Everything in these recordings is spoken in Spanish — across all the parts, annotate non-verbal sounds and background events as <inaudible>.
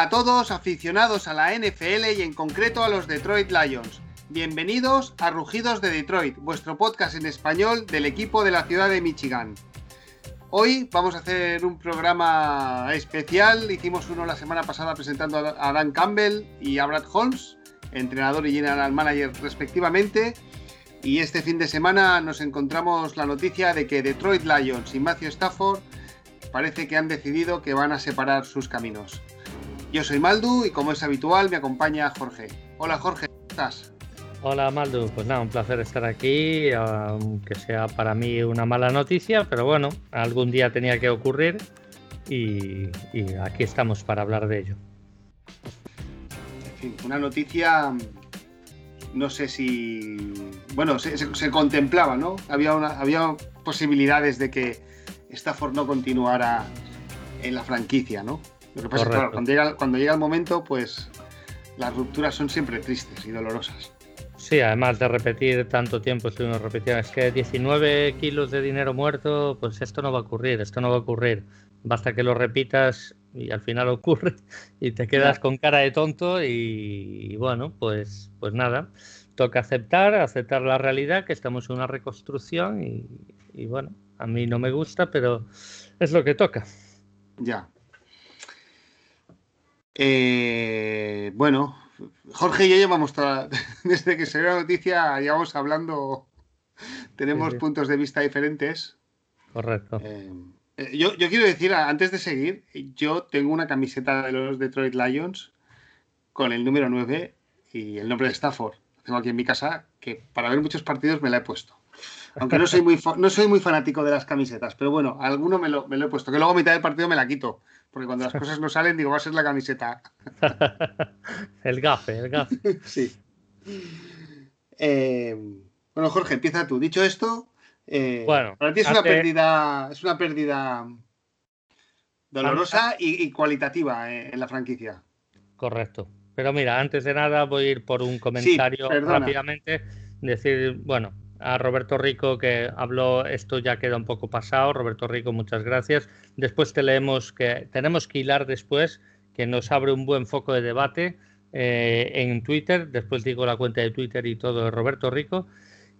A todos aficionados a la NFL y en concreto a los Detroit Lions. Bienvenidos a Rugidos de Detroit, vuestro podcast en español del equipo de la ciudad de Michigan. Hoy vamos a hacer un programa especial. Hicimos uno la semana pasada presentando a Dan Campbell y a Brad Holmes, entrenador y general manager respectivamente. Y este fin de semana nos encontramos la noticia de que Detroit Lions y Matthew Stafford parece que han decidido que van a separar sus caminos. Yo soy Maldu y como es habitual me acompaña Jorge. Hola Jorge, ¿cómo estás? Hola Maldu, pues nada, un placer estar aquí, aunque sea para mí una mala noticia, pero bueno, algún día tenía que ocurrir y, aquí estamos para hablar de ello. En fin, una noticia no sé si. Bueno, se, contemplaba, ¿no? Había, había posibilidades de que Stafford no continuara en la franquicia, ¿no? Lo que pasa es que claro, cuando llega, cuando llega el momento, pues las rupturas son siempre tristes y dolorosas. Sí, además de repetir tanto tiempo, estuvimos repitiendo, es que 19 kilos de dinero muerto, pues esto no va a ocurrir, esto no va a ocurrir. Basta que lo repitas y al final <laughs> ocurre y te quedas con cara de tonto y, bueno, pues, pues nada, toca aceptar, aceptar la realidad, que estamos en una reconstrucción y, bueno, a mí no me gusta, pero es lo que toca. Ya. Eh, bueno, Jorge y yo llevamos toda, <laughs> desde que se dio la noticia, llevamos hablando, tenemos puntos de vista diferentes. Correcto. Eh, eh, yo, quiero decir, antes de seguir, yo tengo una camiseta de los Detroit Lions con el número 9 y el nombre de Stafford. tengo aquí en mi casa, que para ver muchos partidos me la he puesto. Aunque no soy muy, no soy muy fanático de las camisetas, pero bueno, alguno me lo, me lo he puesto, que luego a mitad del partido me la quito. Porque cuando las cosas <laughs> no salen, digo, va a ser la camiseta. <laughs> el gafe, el gafe. <laughs> sí. Eh, bueno, Jorge, empieza tú. Dicho esto, eh, bueno, para ti es una pérdida, es una pérdida dolorosa y, cualitativa eh, en la franquicia. Correcto. Pero mira, antes de nada voy a ir por un comentario rápidamente. Decir, bueno, a Roberto Rico que habló, esto ya queda un poco pasado. Roberto Rico, muchas gracias. Después te leemos que tenemos que hilar después, que nos abre un buen foco de debate eh, en Twitter. Después digo la cuenta de Twitter y todo de Roberto Rico.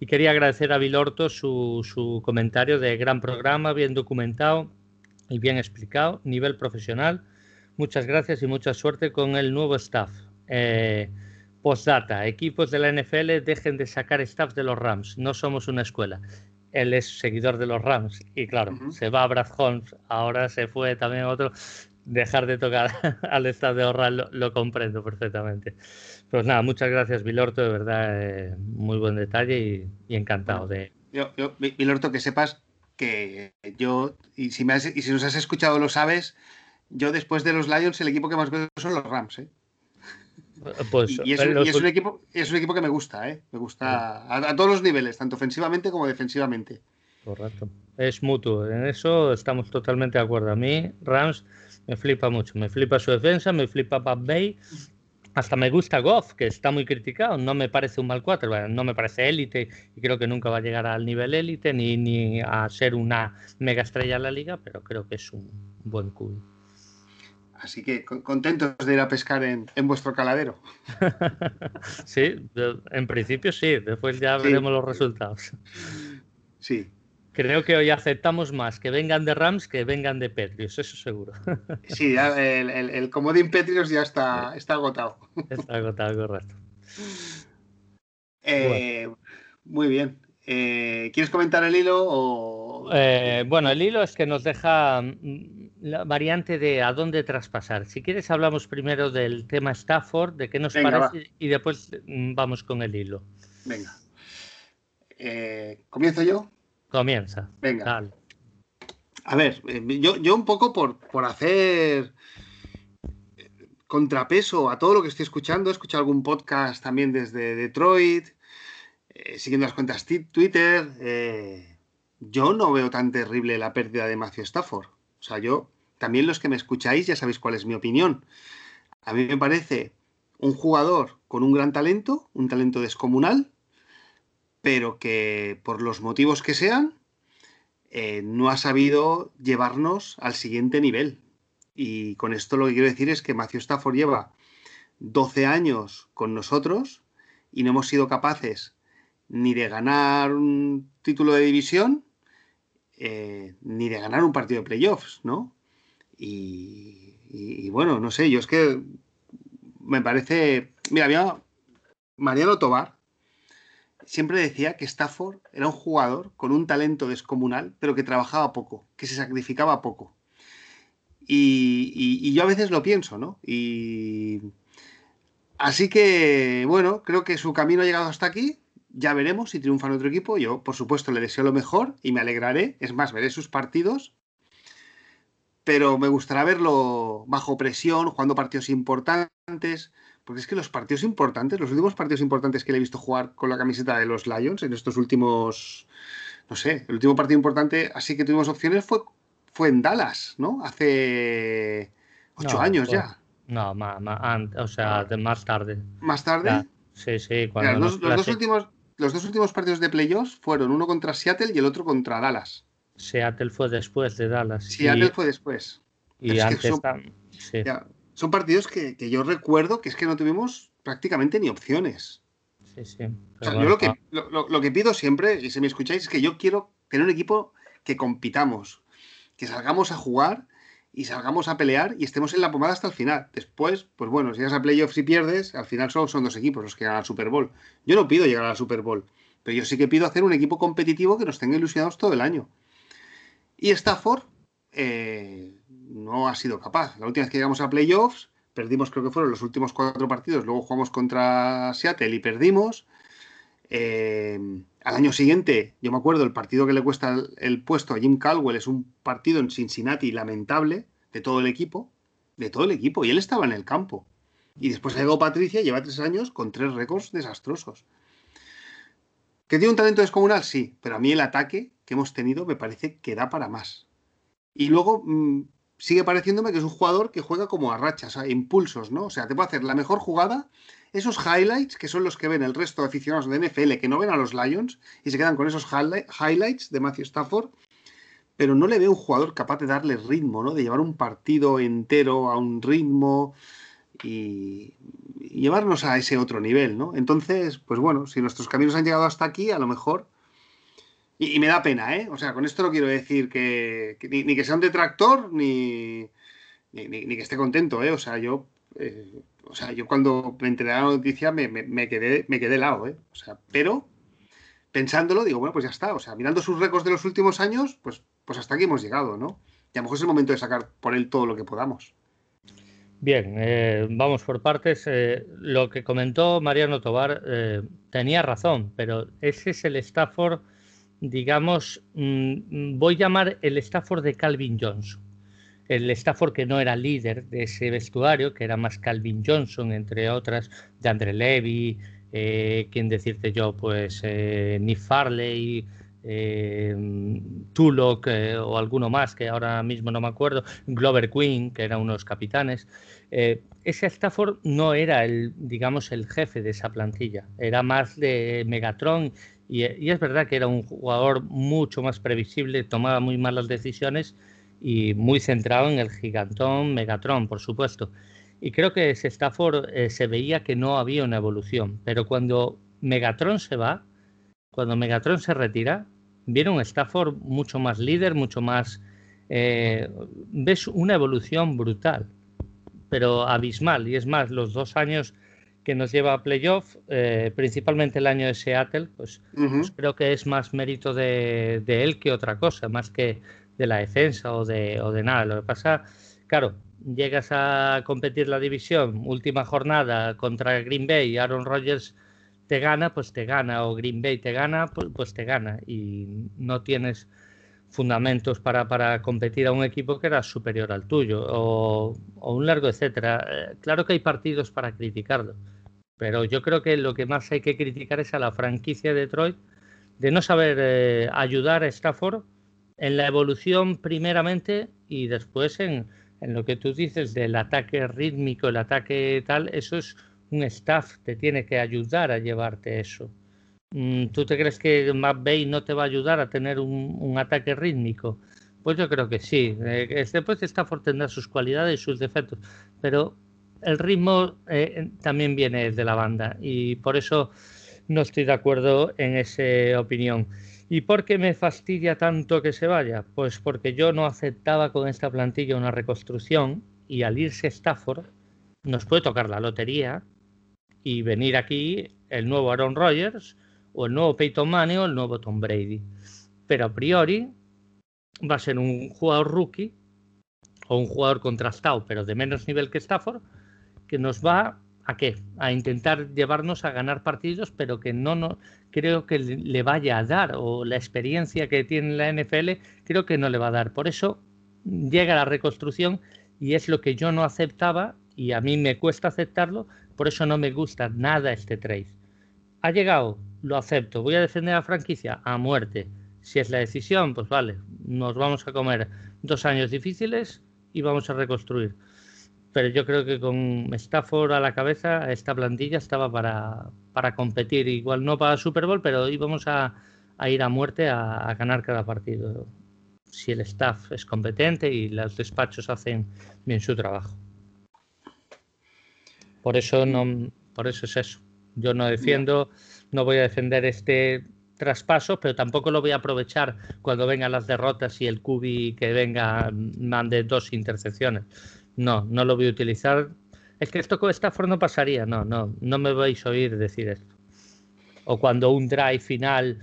Y quería agradecer a Vilorto su, su comentario de gran programa, bien documentado y bien explicado, nivel profesional. Muchas gracias y mucha suerte con el nuevo staff. Eh, postdata, equipos de la NFL dejen de sacar staff de los Rams, no somos una escuela. Él es seguidor de los Rams y claro, se va a Brad Holmes, ahora se fue también otro. Dejar de tocar <laughs> al staff de Orral lo, lo comprendo perfectamente. Pues nada, muchas gracias, Vilorto, de verdad, eh, muy buen detalle y, encantado de. Yo, yo, Vilorto, que sepas que yo, y si, me y si nos has escuchado lo sabes, yo después de los Lions, el equipo que más veo son los Rams, ¿eh? Pues, y, es, un equipo, es un equipo que me gusta, ¿eh? Me gusta a, todos los niveles, tanto ofensivamente como defensivamente. Correcto. Es mutuo, en eso estamos totalmente de acuerdo. A mí, Rams me flipa mucho. Me flipa su defensa, me flipa Pat Bay hasta me gusta Goff, que está muy criticado. No me parece un mal cuatro, no me parece élite y creo que nunca va a llegar al nivel élite ni, ni a ser una mega estrella en la liga, pero creo que es un buen cubo. Así que contentos de ir a pescar en, vuestro caladero. <laughs> sí, en principio sí, después ya veremos los resultados. Sí, Creo que hoy aceptamos más que vengan de Rams que vengan de Petrios, eso seguro. <laughs> Sí, el, el, comodín Petrios ya está, está agotado. <laughs> Está agotado, correcto. Eh, muy bien. Eh, ¿Quieres comentar el hilo? Eh, bueno, el hilo es que nos deja mm, la variante de a dónde traspasar. Si quieres, hablamos primero del tema Stafford, de qué nos parece, y después mm, vamos con el hilo. Venga. ¿Comienzo yo? Comienza. Venga. A ver, eh, yo, yo un poco por, por hacer eh, contrapeso a todo lo que estoy escuchando, he escuchado algún podcast también desde Detroit, eh, siguiendo las cuentas Twitter. yo no veo tan terrible la pérdida de Matthew Stafford. O sea, yo, también los que me escucháis ya sabéis cuál es mi opinión. A mí me parece un jugador con un gran talento, un talento descomunal, pero que por los motivos que sean, eh, no ha sabido llevarnos al siguiente nivel. Y con esto lo que quiero decir es que Matthew Stafford lleva 12 años con nosotros y no hemos sido capaces ni de ganar un título de división, eh, ni de ganar un partido de playoffs, ¿no? Y, bueno, no sé, yo es que me parece. Mira, había Mariano Tobar siempre decía que Stafford era un jugador con un talento descomunal, pero que trabajaba poco, que se sacrificaba poco. Y, yo a veces lo pienso, ¿no? Y así que, bueno, creo que su camino ha llegado hasta aquí. Ya veremos si triunfa en otro equipo. Yo, por supuesto, le deseo lo mejor y me alegraré. Es más, veré sus partidos. Pero me gustará verlo bajo presión, jugando partidos importantes. Porque es que los partidos importantes, los últimos partidos importantes que le he visto jugar con la camiseta de los Lions en estos últimos. No sé, el último partido importante, así que tuvimos opciones, fue fue en Dallas, ¿no? Hace ocho años ya. No, más, o sea, más tarde. ¿Más tarde? Sí, sí. los, dos últimos, los dos últimos partidos de playoffs fueron uno contra Seattle y el otro contra Dallas. Seattle fue después de Dallas. Seattle fue después. Y antes son, partidos que, yo recuerdo que es que no tuvimos prácticamente ni opciones. Sí, sí. yo lo que, lo que pido siempre, y si me escucháis, es que yo quiero tener un equipo que compitamos que salgamos a jugar y salgamos a pelear y estemos en la pomada hasta el final. Después, pues bueno, si llegas a playoffs y pierdes, al final solo son dos equipos los que ganan al Super Bowl. Yo no pido llegar a la Super Bowl, pero yo sí que pido hacer un equipo competitivo que nos tenga ilusionados todo el año. Y Stafford eh, no ha sido capaz. La última vez que llegamos a playoffs, perdimos creo que fueron los últimos cuatro partidos, luego jugamos contra Seattle y perdimos. Eh, al año siguiente, yo me acuerdo, el partido que le cuesta el, puesto a Jim Caldwell es un partido en Cincinnati lamentable de todo el equipo, de todo el equipo, y él estaba en el campo. Y después llegó Patricia, lleva tres años con tres récords desastrosos. ¿Que tiene un talento descomunal? Sí, pero a mí el ataque que hemos tenido me parece que da para más. Y luego mm, sigue pareciéndome que es un jugador que juega como a rachas, a impulsos, ¿no? O sea, te puede hacer la mejor jugada esos highlights, que son los que ven el resto de aficionados de NFL, que no ven a los Lions y se quedan con esos highlights de Matthew Stafford, pero no le veo un jugador capaz de darle ritmo, ¿no? De llevar un partido entero a un ritmo y, llevarnos a ese otro nivel, ¿no? Entonces, pues bueno, si nuestros caminos han llegado hasta aquí, a lo mejor... Y, me da pena, ¿eh? O sea, con esto no quiero decir que, ni, que sea un detractor, ni, ni, que esté contento, ¿eh? O sea, yo eh, o sea, yo cuando me enteré de la noticia me, quedé, me quedé helado, ¿eh? O sea, pero pensándolo, digo, bueno, pues ya está. O sea, mirando sus récords de los últimos años, pues, pues hasta aquí hemos llegado, ¿no? Y a lo mejor es el momento de sacar por él todo lo que podamos. Bien, eh, vamos por partes. Eh, lo que comentó Mariano Tobar tenía razón, pero ese es el Stafford, digamos, mm, voy a llamar el Stafford de Calvin Johnson el Stafford que no era líder de ese vestuario, que era más Calvin Johnson, entre otras, de Andre Levy, eh, quién decirte yo, pues eh, Nick Farley, eh, eh, o alguno más que ahora mismo no me acuerdo, Glover Queen, que eran unos capitanes. ese Stafford no era el, digamos, el jefe de esa plantilla, era más de Megatron y, y es verdad que era un jugador mucho más previsible, tomaba muy malas decisiones y muy centrado en el gigantón Megatron, por supuesto. Y creo que ese Stafford eh, se veía que no había una evolución, pero cuando Megatron se va, cuando Megatron se retira, viene un Stafford mucho más líder, mucho más... Eh, ves una evolución brutal, pero abismal. Y es más, los dos años que nos lleva a playoff, eh, principalmente el año de Seattle, pues, pues creo que es más mérito de, de, él que otra cosa, más que de la defensa o de, o de nada. Lo que pasa, claro, llegas a competir la división, última jornada contra Green Bay, y Aaron Rodgers te gana, pues te gana, o Green Bay te gana, pues, te gana, y no tienes fundamentos para, para, competir a un equipo que era superior al tuyo, o, un largo etcétera. Eh, claro que hay partidos para criticarlo, pero yo creo que lo que más hay que criticar es a la franquicia de Detroit de no saber eh, ayudar a Stafford en la evolución primeramente y después en, lo que tú dices del ataque rítmico, el ataque tal, eso es un staff, te tiene que ayudar a llevarte eso. Mm, ¿Tú te crees que Bay no te va a ayudar a tener un, ataque rítmico? Pues yo creo que sí. Eh, después Stafford tendrá sus cualidades y sus defectos, pero el ritmo eh, también viene de la banda y por eso no estoy de acuerdo en esa opinión. ¿Y por qué me fastidia tanto que se vaya? Pues porque yo no aceptaba con esta plantilla una reconstrucción y al irse Stafford nos puede tocar la lotería y venir aquí el nuevo Aaron Rodgers o el nuevo Peyton Manning o el nuevo Tom Brady. Pero a priori va a ser un jugador rookie o un jugador contrastado, pero de menos nivel que Stafford, que nos va a qué? A intentar llevarnos a ganar partidos, pero que no, no creo que le vaya a dar, o la experiencia que tiene la NFL, creo que no le va a dar. Por eso llega la reconstrucción y es lo que yo no aceptaba y a mí me cuesta aceptarlo, por eso no me gusta nada este trade. Ha llegado, lo acepto, voy a defender a la franquicia a muerte. Si es la decisión, pues vale, nos vamos a comer dos años difíciles y vamos a reconstruir. Pero yo creo que con Stafford a la cabeza, esta plantilla estaba para, para competir. Igual no para Super Bowl, pero íbamos a, a ir a muerte a, ganar cada partido. Si el staff es competente y los despachos hacen bien su trabajo. Por eso no, por eso es eso. Yo no defiendo, no voy a defender este traspaso, pero tampoco lo voy a aprovechar cuando vengan las derrotas y el Cubi que venga mande dos intercepciones. No, no lo voy a utilizar. Es que esto con Stafford no pasaría, no, no, no me vais a oír decir esto. O cuando un drive final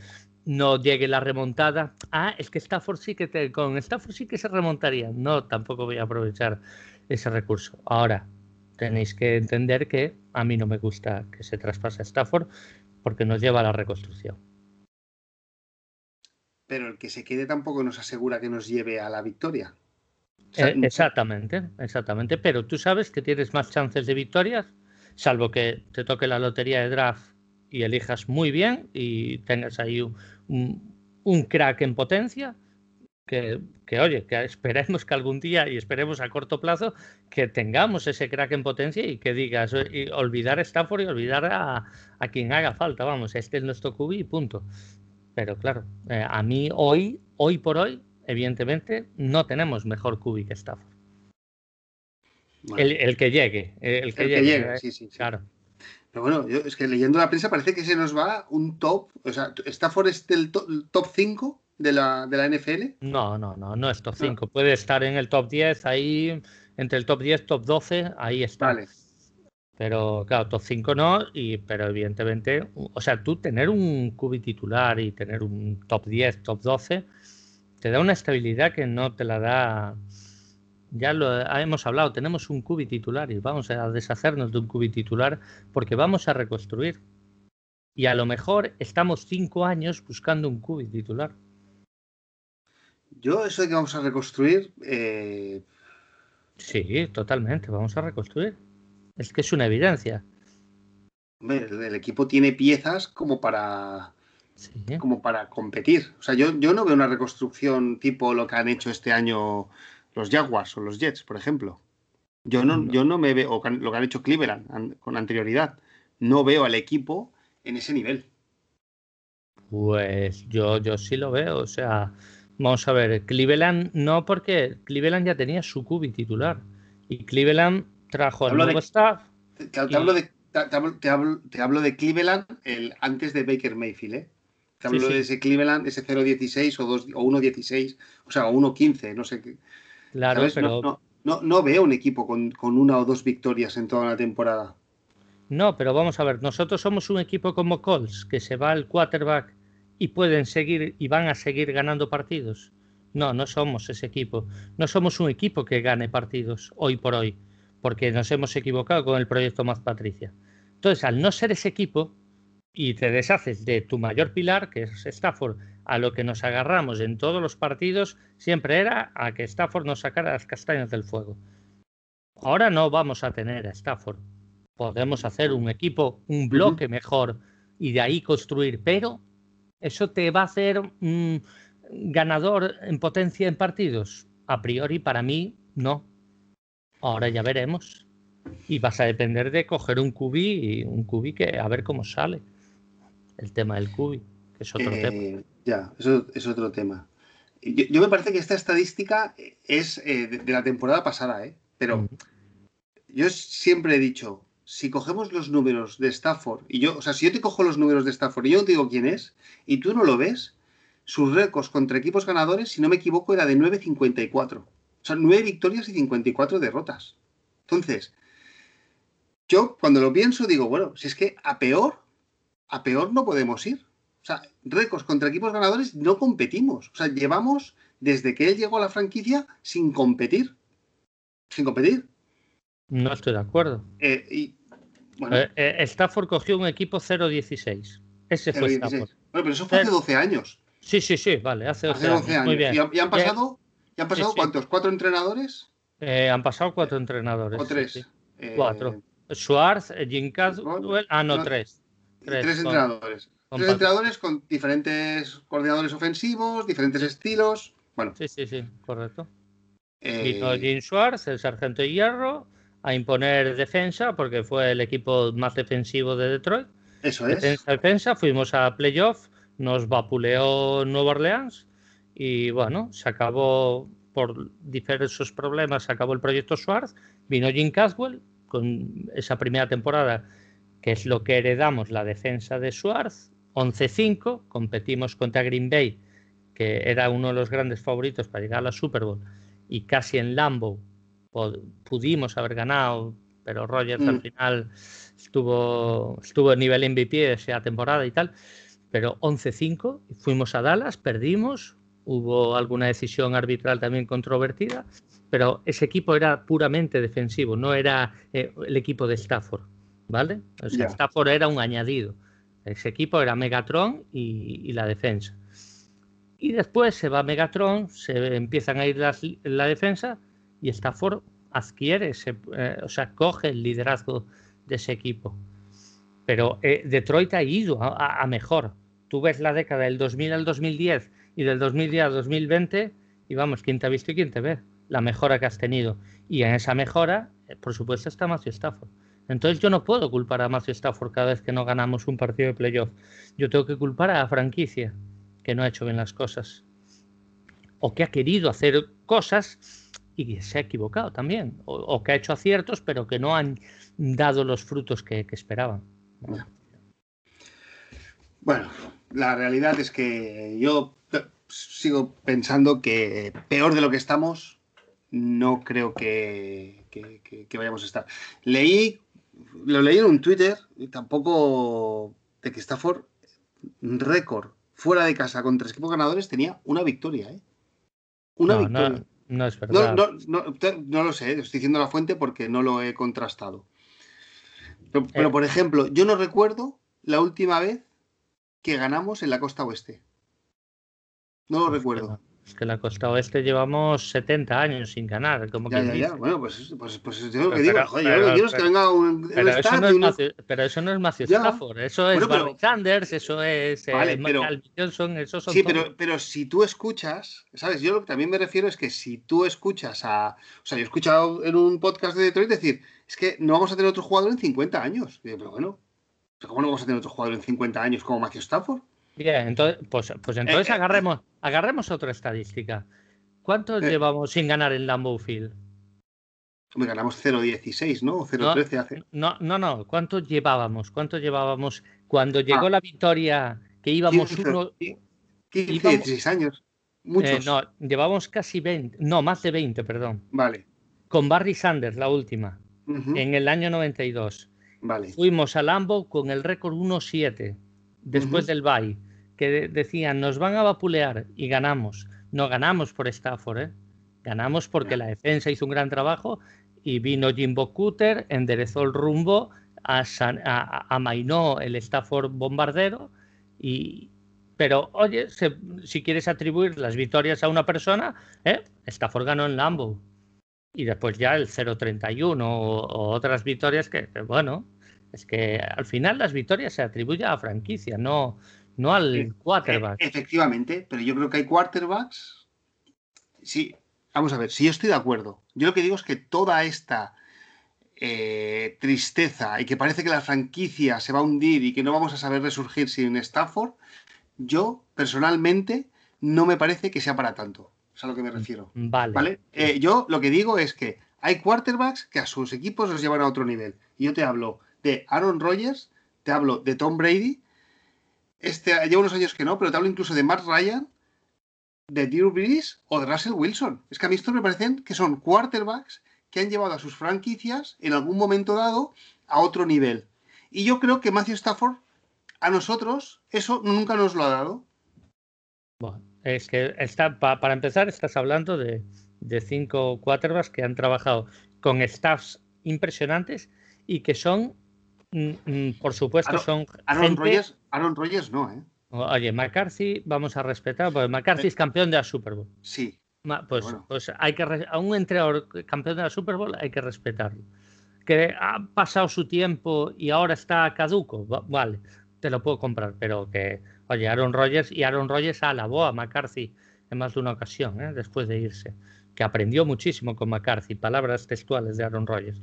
no llegue la remontada. Ah, es que Stafford sí que te, con Stafford sí que se remontaría. No, tampoco voy a aprovechar ese recurso. Ahora, tenéis que entender que a mí no me gusta que se traspase Stafford porque nos lleva a la reconstrucción pero el que se quede tampoco nos asegura que nos lleve a la victoria. Eh, exactamente, exactamente. Pero tú sabes que tienes más chances de victorias, salvo que te toque la lotería de draft y elijas muy bien y tengas ahí un, crack en potencia. Que, oye, que esperemos que algún día y esperemos a corto plazo que tengamos ese crack en potencia y que digas, y olvidar a Stafford y olvidar a, a quien haga falta. Vamos, este es nuestro QB y punto. Pero claro, eh, a mí hoy, hoy por hoy, evidentemente, no tenemos mejor cubi que Stafford. El, que llegue, el que llegue, eh, sí, sí, Claro. Pero bueno, yo, es que leyendo la prensa parece que se nos va un top. O sea, ¿Stafford es del top 5 de la, de la NFL? No, no, no, no es top 5. Puede estar en el top 10, ahí, entre el top 10, top 12, ahí está. Vale. Pero claro, top 5 no, y, pero evidentemente, o sea, tú tener un cubi titular y tener un top 10, top 12, te da una estabilidad que no te la da. Ya lo hemos hablado, tenemos un cubi titular y vamos a deshacernos de un cubi titular porque vamos a reconstruir. Y a lo mejor estamos cinco años buscando un cubi titular. Yo, eso de que vamos a reconstruir. Eh... Sí, totalmente, vamos a reconstruir. Es que es una evidencia. el, equipo tiene piezas como para como para competir. O sea, yo, yo no veo una reconstrucción tipo lo que han hecho este año los Jaguars o los Jets, por ejemplo. Yo no, yo no me veo, o lo que han hecho Cleveland con anterioridad, no veo al equipo en ese nivel. Pues yo, yo sí lo veo. O sea, vamos a ver, Cleveland no porque Cleveland ya tenía su cubi titular. Y Cleveland trajo al nuevo staff. Te, hablo de, te, hablo, de Cleveland el, antes de Baker Mayfield, ¿eh? Te hablo de ese Cleveland, ese 0.16 o, o 1.16, o sea, o 1.15, no sé qué. Claro, pero... No, no, veo un equipo con, con una o dos victorias en toda la temporada. No, pero vamos a ver, nosotros somos un equipo como Colts, que se va al quarterback y pueden seguir y van a seguir ganando partidos. No, no somos ese equipo. No somos un equipo que gane partidos hoy por hoy porque nos hemos equivocado con el proyecto Más Patricia. Entonces, al no ser ese equipo y te deshaces de tu mayor pilar, que es Stafford, a lo que nos agarramos en todos los partidos, siempre era a que Stafford nos sacara las castañas del fuego. Ahora no vamos a tener a Stafford. Podemos hacer un equipo, un bloque mejor y de ahí construir, pero ¿eso te va a hacer un ganador en potencia en partidos? A priori, para mí, no. Ahora ya veremos. Y vas a depender de coger un cubi y un cubi que a ver cómo sale. El tema del cubi, que es otro eh, tema. Ya, eso es otro tema. yo, me parece que esta estadística es eh, de, la temporada pasada, ¿eh? Pero mm. yo siempre he dicho, si cogemos los números de Stafford, y yo, o sea, si yo te cojo los números de Stafford y yo no te digo quién es, y tú no lo ves, sus récords contra equipos ganadores, si no me equivoco, era de 9.54. O sea, 9 victorias y 54 derrotas. Entonces, yo cuando lo pienso digo, bueno, si es que a peor, a peor no podemos ir. O sea, récords contra equipos ganadores no competimos. O sea, llevamos desde que él llegó a la franquicia sin competir. Sin competir. No estoy de acuerdo. Eh, y, bueno. Eh, eh, Stafford cogió un equipo 0-16. Ese fue Stafford. Bueno, pero eso fue hace 12 años. Sí, sí, sí, vale, hace 12, años. Muy bien. ¿Y, han pasado, ¿y han pasado cuántos? ¿Cuatro entrenadores? han pasado cuatro entrenadores. ¿O tres? Cuatro. Schwartz, Jim. Ah, no, tres. Tres, entrenadores. tres entrenadores con diferentes coordinadores ofensivos, diferentes estilos. Bueno. Sí, sí, sí, correcto. Vino Jim Schwartz, el sargento de hierro, a imponer defensa, porque fue el equipo más defensivo de Detroit. Eso es. Defensa, defensa, fuimos a playoff, nos vapuleó Nueva Orleans y bueno, se acabó por diversos problemas, se acabó el proyecto Schwartz, vino Jim Caswell con esa primera temporada, que es lo que heredamos, la defensa de Schwartz, 11-5, competimos contra Green Bay, que era uno de los grandes favoritos para llegar a la Super Bowl, y casi en Lambeau pudimos haber ganado, pero Rogers al mm. final estuvo, estuvo en nivel MVP esa temporada y tal. Pero 11-5, fuimos a Dallas, perdimos, hubo alguna decisión arbitral también controvertida, pero ese equipo era puramente defensivo, no era eh, el equipo de Stafford, ¿vale? O sea, Stafford era un añadido. Ese equipo era Megatron y, la defensa. Y después se va Megatron, se empiezan a ir la defensa y Stafford adquiere, eh, o sea, coge el liderazgo de ese equipo. Pero eh, Detroit ha ido a, mejor. Tú ves la década del 2000 al 2010 y del 2010 al 2020 y vamos, ¿quién te ha visto y quién te ve? La mejora que has tenido. Y en esa mejora, eh, por supuesto, está Matthew Stafford. Entonces yo no puedo culpar a Matthew Stafford cada vez que no ganamos un partido de playoff. Yo tengo que culpar a la franquicia que no ha hecho bien las cosas. O que ha querido hacer cosas y se ha equivocado también, o, que ha hecho aciertos, pero que no han dado los frutos que, esperaban. Bueno, la realidad es que yo sigo pensando que peor de lo que estamos, no creo que, vayamos a estar. Leí, lo leí en un Twitter, y tampoco de que Stafford, récord fuera de casa con tres equipos ganadores, tenía una victoria, ¿eh? Una victoria. No es verdad. No, lo sé, estoy diciendo la fuente porque no lo he contrastado. Pero, eh. por ejemplo, yo no recuerdo la última vez que ganamos en la costa oeste. No lo recuerdo. Es que en la costa oeste llevamos 70 años sin ganar. Como ya, ya, ya. Bueno, pues, pues, pues es lo que digo. Joder, yo lo que quiero es que venga un. Pero, eso no, es Matthew, pero eso no es Matthew Stafford. Eso es bueno, Barry Sanders, eso es vale, eh, pero, Johnson, esos son. Sí, pero, pero si tú escuchas, ¿sabes? Yo lo que también me refiero es que si tú escuchas a. O sea, yo he escuchado en un podcast de Detroit decir, es que no vamos a tener otro jugador en 50 años. Y pero bueno, ¿cómo no vamos a tener otro jugador en 50 años como Matthew Stafford? Bien, entonces, pues, pues entonces eh, eh, agarremos, agarremos otra estadística. ¿Cuántos eh, llevamos sin ganar en Lambeau Field? Me ganamos 0.16, ¿no? 0.13 hace. No, no, no. ¿Cuántos llevábamos? ¿Cuántos llevábamos cuando llegó ah. la victoria que íbamos 15, uno. 15, 16 años. Muchos. no, llevamos casi 20, no, más de 20, perdón. Vale. Con Barry Sanders, la última, en el año 92. Vale. Fuimos a Lambo con el récord 1-7 después del bye que decían nos van a vapulear y ganamos. No ganamos por Stafford, ¿eh? ganamos porque la defensa hizo un gran trabajo y vino Jimbo Cooter, enderezó el rumbo, amainó el Stafford bombardero y, pero oye, si quieres atribuir las victorias a una persona, ¿eh? Stafford ganó en Lambo. Y después ya el 0-31 o, otras victorias que, bueno, es que al final las victorias se atribuyen a franquicia, no, no al eh, quarterback. Eh, efectivamente, pero yo creo que hay quarterbacks. Sí, vamos a ver, si yo estoy de acuerdo. Yo lo que digo es que toda esta eh, tristeza y que parece que la franquicia se va a hundir y que no vamos a saber resurgir sin Stafford, yo personalmente no me parece que sea para tanto. Es a lo que me refiero. Vale. Eh, yo lo que digo es que hay quarterbacks que a sus equipos los llevan a otro nivel. Y yo te hablo de Aaron Rodgers, te hablo de Tom Brady, este, lleva unos años que no, pero te hablo incluso de Matt Ryan, de Drew Brees o de Russell Wilson. Es que a mí estos me parecen que son quarterbacks que han llevado a sus franquicias en algún momento dado a otro nivel. Y yo creo que Matthew Stafford a nosotros eso nunca nos lo ha dado. Bueno, es que está, para empezar estás hablando de, cinco quarterbacks que han trabajado con staffs impresionantes y que son, mm, mm, por supuesto, son... Aaron, Rodgers, Aaron Rodgers no, ¿eh? Oye, McCarthy, vamos a respetar, porque McCarthy es campeón de la Super Bowl. Sí. Pues, pues hay que a un entrenador campeón de la Super Bowl hay que respetarlo. Que ha pasado su tiempo y ahora está caduco, vale, te lo puedo comprar, pero que, oye, Aaron Rodgers y Aaron Rodgers alabó a McCarthy en más de una ocasión, ¿eh? después de irse, que aprendió muchísimo con McCarthy, palabras textuales de Aaron Rodgers.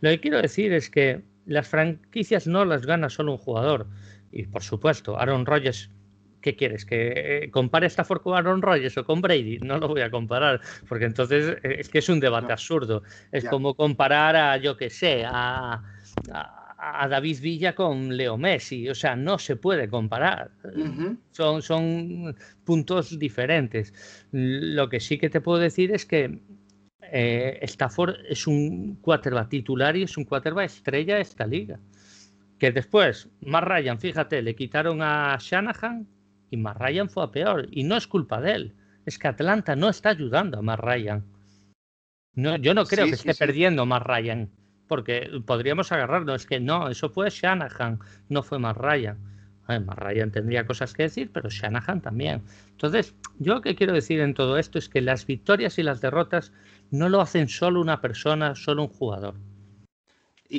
Lo que quiero decir es que las franquicias no las gana solo un jugador. Y por supuesto, Aaron Rodgers ¿qué quieres? ¿Que eh, compare Stafford con Aaron Rodgers o con Brady? No lo voy a comparar, porque entonces eh, es que es un debate absurdo. Es como comparar a, yo qué sé, a, a, David Villa con Leo Messi. O sea, no se puede comparar. son, son puntos diferentes. Lo que sí que te puedo decir es que eh, Stafford es un quarterback titular y es un quarterback estrella de esta liga. Que después, más Ryan, fíjate, le quitaron a Shanahan y Matt Ryan fue a peor. Y no es culpa de él. Es que Atlanta no está ayudando a Matt Ryan. No, yo no creo que esté perdiendo Matt Ryan. Porque podríamos agarrarlo. Es que no, eso fue Shanahan, no fue Matt Ryan. Matt Ryan tendría cosas que decir, pero Shanahan también. Entonces, yo lo que quiero decir en todo esto es que las victorias y las derrotas no lo hacen solo una persona, solo un jugador.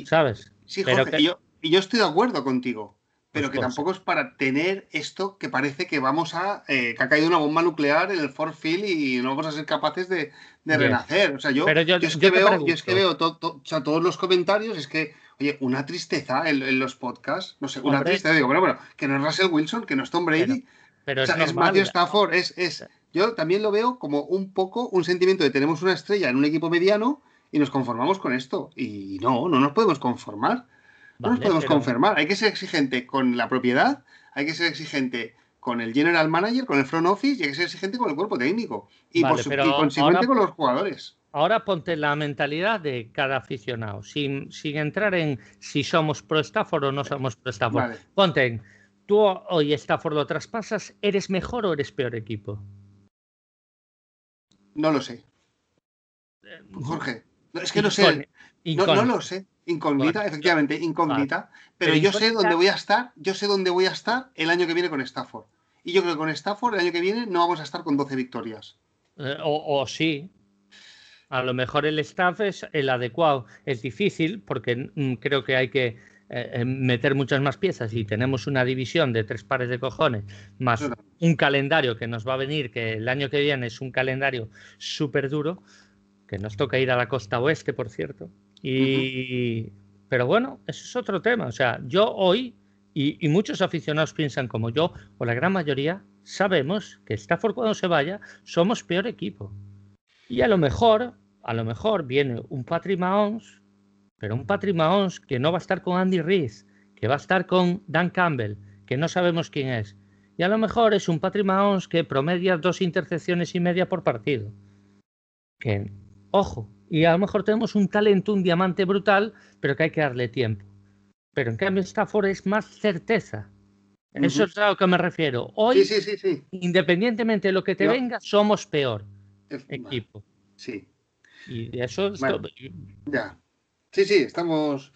¿Sabes? Sí, Jorge, yo, y yo estoy de acuerdo contigo pero que tampoco es para tener esto que parece que vamos a eh, que ha caído una bomba nuclear en el Fort Field y no vamos a ser capaces de, renacer. O sea, yo, es que veo, yo es que veo todos los comentarios, es que, oye, una tristeza en, los podcasts, no sé, una tristeza, digo, bueno, bueno, que no es Russell Wilson, que no es Tom Brady, pero, es, Matthew Stafford, es, es, yo también lo veo como un poco un sentimiento de tenemos una estrella en un equipo mediano y nos conformamos con esto. Y no, no nos podemos conformar. No nos podemos confirmar. Hay que ser exigente con la propiedad, hay que ser exigente con el general manager, con el front office y hay que ser exigente con el cuerpo técnico. Y, por consiguiente con los jugadores. Ahora ponte la mentalidad de cada aficionado, sin, sin entrar en si somos pro Stafford o no somos pro Stafford. Ponte en, tú hoy Stafford lo traspasas, ¿eres mejor o eres peor equipo? No lo sé. Eh, Jorge, es que no sé. no lo sé. Incógnita, efectivamente, incógnita. Pero, yo sé dónde voy a estar, yo sé dónde voy a estar el año que viene con Stafford. Y yo creo que con Stafford el año que viene no vamos a estar con 12 victorias. Eh, o, sí. A lo mejor el staff es el adecuado. Es difícil porque mm, creo que hay que eh, eh, meter muchas más piezas y tenemos una división de tres pares de cojones, más un calendario que nos va a venir, que el año que viene es un calendario súper duro, que nos toca ir a la costa oeste, por cierto. Pero bueno, eso es otro tema. O sea, yo hoy, y, muchos aficionados piensan como yo, o la gran mayoría, sabemos que Stafford cuando se vaya, somos peor equipo. Y a lo mejor, a lo mejor viene un Patrick Mahomes, pero un Patrick Mahomes que no va a estar con Andy Reid, que va a estar con Dan Campbell, que no sabemos quién es. Y a lo mejor es un Patrick Mahomes que promedia dos intercepciones y media por partido. Que, ojo, y a lo mejor tenemos un talento, un diamante brutal, pero que hay que darle tiempo. Pero en cambio Stafford es más certeza. Eso es a lo que me refiero. Hoy, independientemente de lo que te venga, somos peor equipo. Sí. Y eso es Ya. Sí, sí, estamos.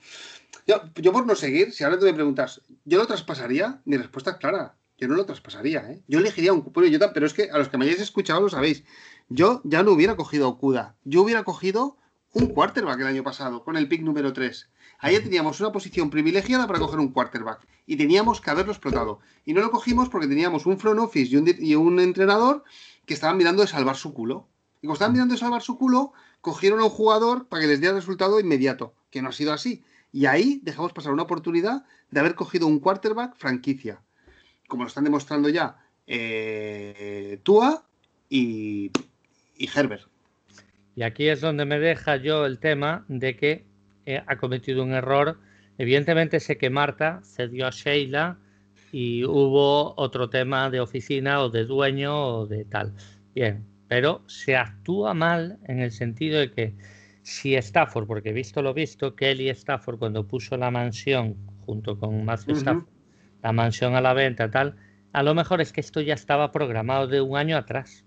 Yo, yo, por no seguir, si ahora tú me preguntas, ¿yo lo traspasaría? Mi respuesta es clara. Yo no lo traspasaría, ¿eh? Yo elegiría un pero, yo, pero es que a los que me hayáis escuchado lo sabéis. Yo ya no hubiera cogido a Okuda. Yo hubiera cogido un quarterback el año pasado, con el pick número 3. Ahí teníamos una posición privilegiada para coger un quarterback. Y teníamos que haberlo explotado. Y no lo cogimos porque teníamos un front office y un, entrenador que estaban mirando de salvar su culo. Y como estaban mirando de salvar su culo, cogieron a un jugador para que les diera resultado inmediato, que no ha sido así. Y ahí dejamos pasar una oportunidad de haber cogido un quarterback franquicia. Como lo están demostrando ya eh, Tua y, y Herbert. Y aquí es donde me deja yo el tema de que eh, ha cometido un error. Evidentemente sé que Marta cedió a Sheila y hubo otro tema de oficina o de dueño o de tal. Bien, pero se actúa mal en el sentido de que si Stafford, porque he visto lo visto, Kelly Stafford cuando puso la mansión junto con Matthew Stafford, la mansión a la venta, tal, a lo mejor es que esto ya estaba programado de un año atrás.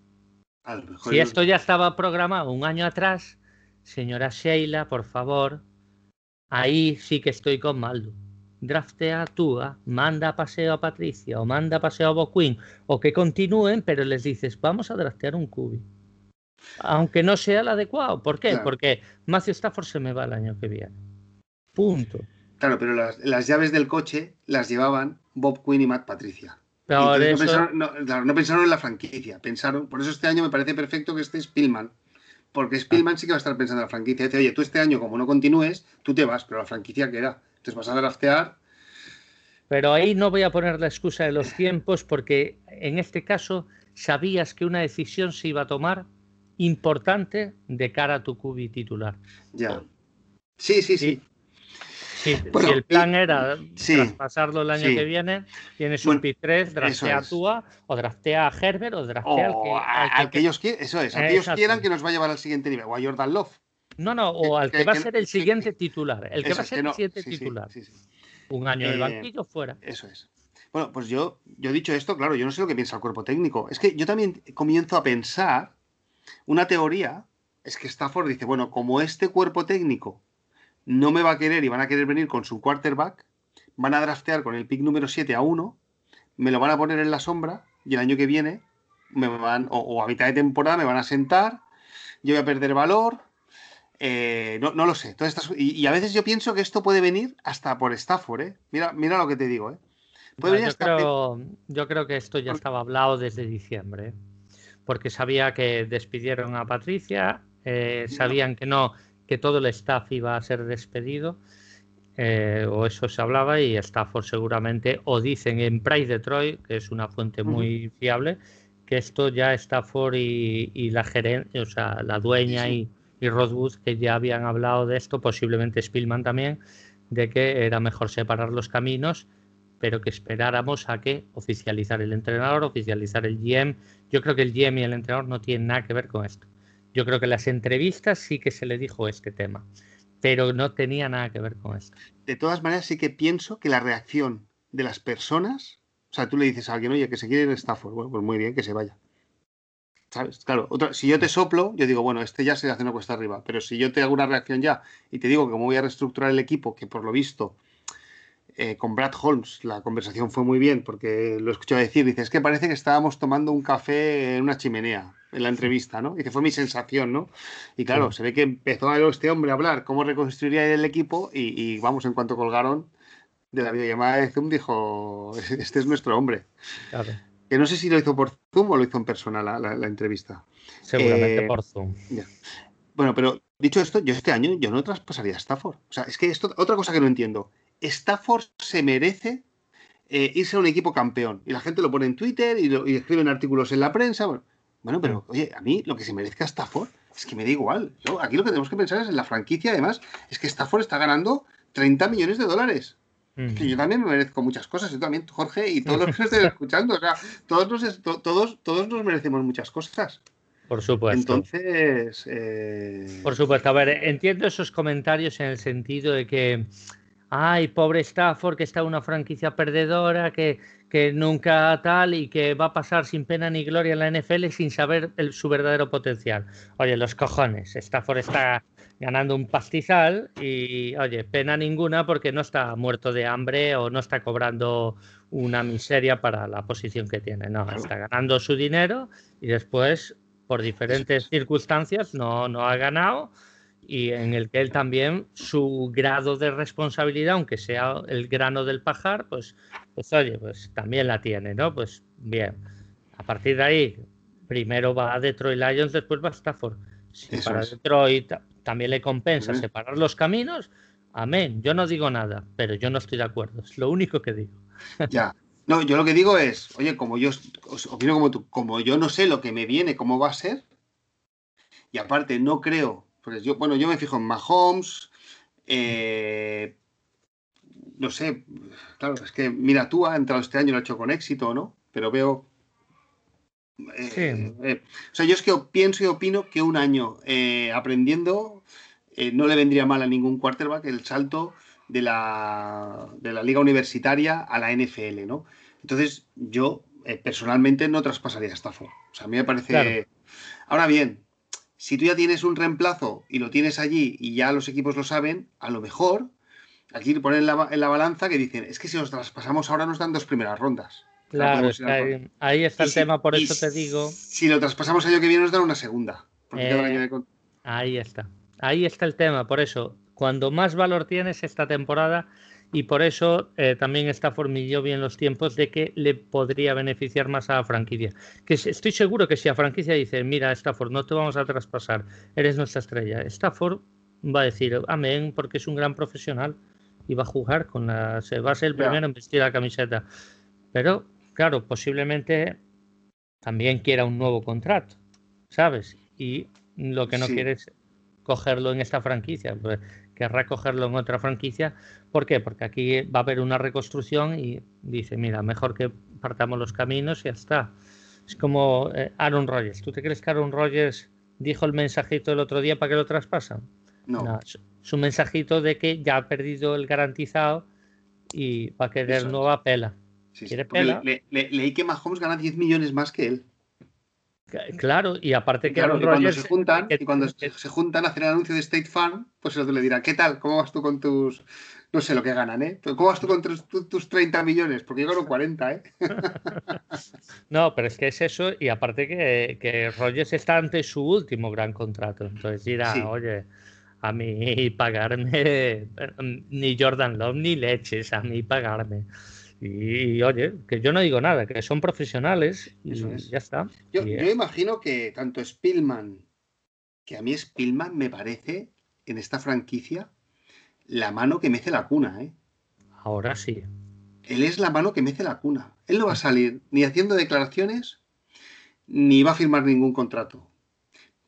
Si esto ya estaba programado un año atrás, señora Sheila, por favor, ahí sí que estoy con Maldo. Draftea a Tua, manda a paseo a Patricia o manda a paseo a Boquín o que continúen, pero les dices, vamos a draftear un cubi. Aunque no sea el adecuado. ¿Por qué? Porque Matthew Stafford se me va el año que viene. Punto. Claro, pero las, llaves del coche las llevaban Bob Quinn y Matt Patricia. No, pensaron, en la franquicia, pensaron, por eso este año me parece perfecto que esté Spillman, porque Spillman sí que va a estar pensando en la franquicia. Dice, oye, tú este año como no continúes, tú te vas, pero la franquicia queda. Entonces vas a draftear. Pero ahí no voy a poner la excusa de los tiempos, porque en este caso sabías que una decisión se iba a tomar importante de cara a tu cubi titular. Ya. Sí, sí, sí. Si el plan era traspasarlo el año que viene, tienes un pick 3, draftea a Tua, o draftea a Herbert, o draftea al que, ellos quieran. Eso es, al que ellos quieran que nos va a llevar al siguiente nivel, o a Jordan Love. No, no, o al que, va a ser el siguiente titular. El que va a ser el siguiente titular. un año de eh, banquillo fuera. Eso es. Bueno, pues yo, yo he dicho esto, claro, yo no sé lo que piensa el cuerpo técnico. Es que yo también comienzo a pensar una teoría es que Stafford dice, bueno, como este cuerpo técnico no me va a querer y van a querer venir con su quarterback, van a draftear con el pick número 7 a 1, me lo van a poner en la sombra y el año que viene me van, o, a mitad de temporada me van a sentar, yo voy a perder valor, eh, no, lo sé. y, a veces yo pienso que esto puede venir hasta por Stafford, ¿eh? Mira, mira lo que te digo, ¿eh? yo, creo, yo creo que esto ya estaba hablado desde diciembre. ¿eh? porque sabía que despidieron a Patricia, eh, sabían que no, que todo el staff iba a ser despedido, eh, o eso se hablaba, y Stafford seguramente, o dicen en Price Detroit, que es una fuente muy fiable, que esto ya Stafford y, y la gerencia, o sea, la dueña Y, y Rodwood, que ya habían hablado de esto, posiblemente Spillman también, de que era mejor separar los caminos pero que esperáramos a que oficializar el entrenador, oficializar el GM. Yo creo que el GM y el entrenador no tienen nada que ver con esto. Yo creo que en las entrevistas sí que se le dijo este tema, pero no tenía nada que ver con esto. De todas maneras, sí que pienso que la reacción de las personas, o sea, tú le dices a alguien, oye, que se quiere ir Stafford, bueno, pues muy bien, que se vaya. ¿Sabes? Claro, si yo te soplo, yo digo, bueno, este ya se hace una cuesta arriba, pero si yo te hago una reacción ya y te digo que como voy a reestructurar el equipo, que por lo visto eh, con Brad Holmes la conversación fue muy bien porque lo escuchado decir, dice, es que parece que estábamos tomando un café en una chimenea en la entrevista, ¿no? Y que fue mi sensación, ¿no? Y claro, se ve que empezó a este hombre a hablar cómo reconstruiría el equipo y, vamos, en cuanto colgaron de la videollamada de Zoom, dijo, este es nuestro hombre. Claro. Que no sé si lo hizo por Zoom o lo hizo en persona la, entrevista. Seguramente eh, por Zoom. Bueno, pero dicho esto, yo este año yo no traspasaría a Stafford. O sea, es que esto, otra cosa que no entiendo. Stafford se merece eh, irse a un equipo campeón. Y la gente lo pone en Twitter y, lo, escriben artículos en la prensa. Bueno, pero oye, a mí lo que se merezca Stafford es que me da igual. aquí lo que tenemos que pensar es en la franquicia, además, es que Stafford está ganando 30 millones de dólares. Que yo también me merezco muchas cosas, yo también, Jorge, y todos los que <laughs> estén escuchando. O sea, todos nos, todos, todos nos merecemos muchas cosas. Por supuesto. Entonces. Eh, Por supuesto. A ver, entiendo esos comentarios en el sentido de que ay, pobre Stafford, que está una franquicia perdedora, que, que nunca tal y que va a pasar sin pena ni gloria en la NFL sin saber su verdadero potencial. Oye, los cojones, Stafford está ganando un pastizal y, oye, pena ninguna porque no está muerto de hambre o no está cobrando una miseria para la posición que tiene. No, está ganando su dinero y después, por diferentes circunstancias, no, no ha ganado y en el que él también su grado de responsabilidad, aunque sea el grano del pajar, pues, pues oye, pues también la tiene, ¿no? Pues bien, a partir de ahí, primero va a Detroit Lions, después va a Stafford. Si para Detroit también le compensa separar los caminos, amén. Yo no digo nada, pero yo no estoy de acuerdo, es lo único que digo. <laughs> Ya. No, yo lo que digo es, oye, como yo opino como tú, como yo no sé lo que me viene, cómo va a ser, y aparte no creo, pues yo, bueno, yo me fijo en Mahomes, eh, no sé, claro, es que mira, tú has entrado este año, lo ha hecho con éxito, ¿no? Pero veo. Eh, eh, o sea, yo es que pienso y opino que un año aprendiendo no le vendría mal a ningún quarterback el salto de la, de la liga universitaria a la NFL, ¿no? Entonces, yo personalmente no traspasaría a Stafford. O sea, a mí me parece. Ahora bien, si tú ya tienes un reemplazo y lo tienes allí y ya los equipos lo saben, a lo mejor aquí ponen en la, en la balanza que dicen, es que si nos traspasamos ahora nos dan dos primeras rondas. Claro, ahí, está el tema, por eso te digo. Si lo traspasamos año que viene nos dan una segunda. Eh, ahí está. Ahí está el tema, por eso, cuando más valor tienes esta temporada, y por eso eh, también está formilló bien los tiempos de que le podría beneficiar más a la franquicia. Que estoy seguro que si a franquicia dice, mira, Stafford, no te vamos a traspasar, eres nuestra estrella, Stafford va a decir, amén, porque es un gran profesional y va a jugar con la, se va a ser el primero en vestir la camiseta. Pero, claro, posiblemente también quiera un nuevo contrato, ¿sabes? Y lo que no quiere es cogerlo en esta franquicia. Pues, querrá cogerlo en otra franquicia. ¿Por qué? Porque aquí va a haber una reconstrucción y dice, mira, mejor que partamos los caminos y ya está. Es como eh, Aaron Rodgers. ¿Tú te crees que Aaron Rodgers dijo el mensajito el otro día para que lo traspasan? No. su mensajito de que ya ha perdido el garantizado y va a querer nueva pela. ¿Quiere pela? leí que Mahomes gana 10 millones más que él. Claro, y aparte que, cuando se juntan, y cuando se juntan hacen el anuncio de State Farm, pues el otro le dirá, ¿qué tal? ¿Cómo vas tú con tus, no sé lo que ganan, ¿eh? ¿Cómo vas tú con tus, 30 millones? Porque yo gano 40, ¿eh? <laughs> <laughs> no, pero es que es eso, y aparte que, que Rogers está ante su último gran contrato, entonces dirá, oye, a mí <laughs> pagarme, ni Jordan Love ni leches, a mí pagarme. Y, oye, que yo no digo nada, que son profesionales y ya está. Yo, imagino que tanto Spillman, que a mí Spillman me parece en esta franquicia la mano que mece la cuna, ¿eh? Ahora sí. Él es la mano que mece la cuna. Él no va a salir ni haciendo declaraciones ni va a firmar ningún contrato.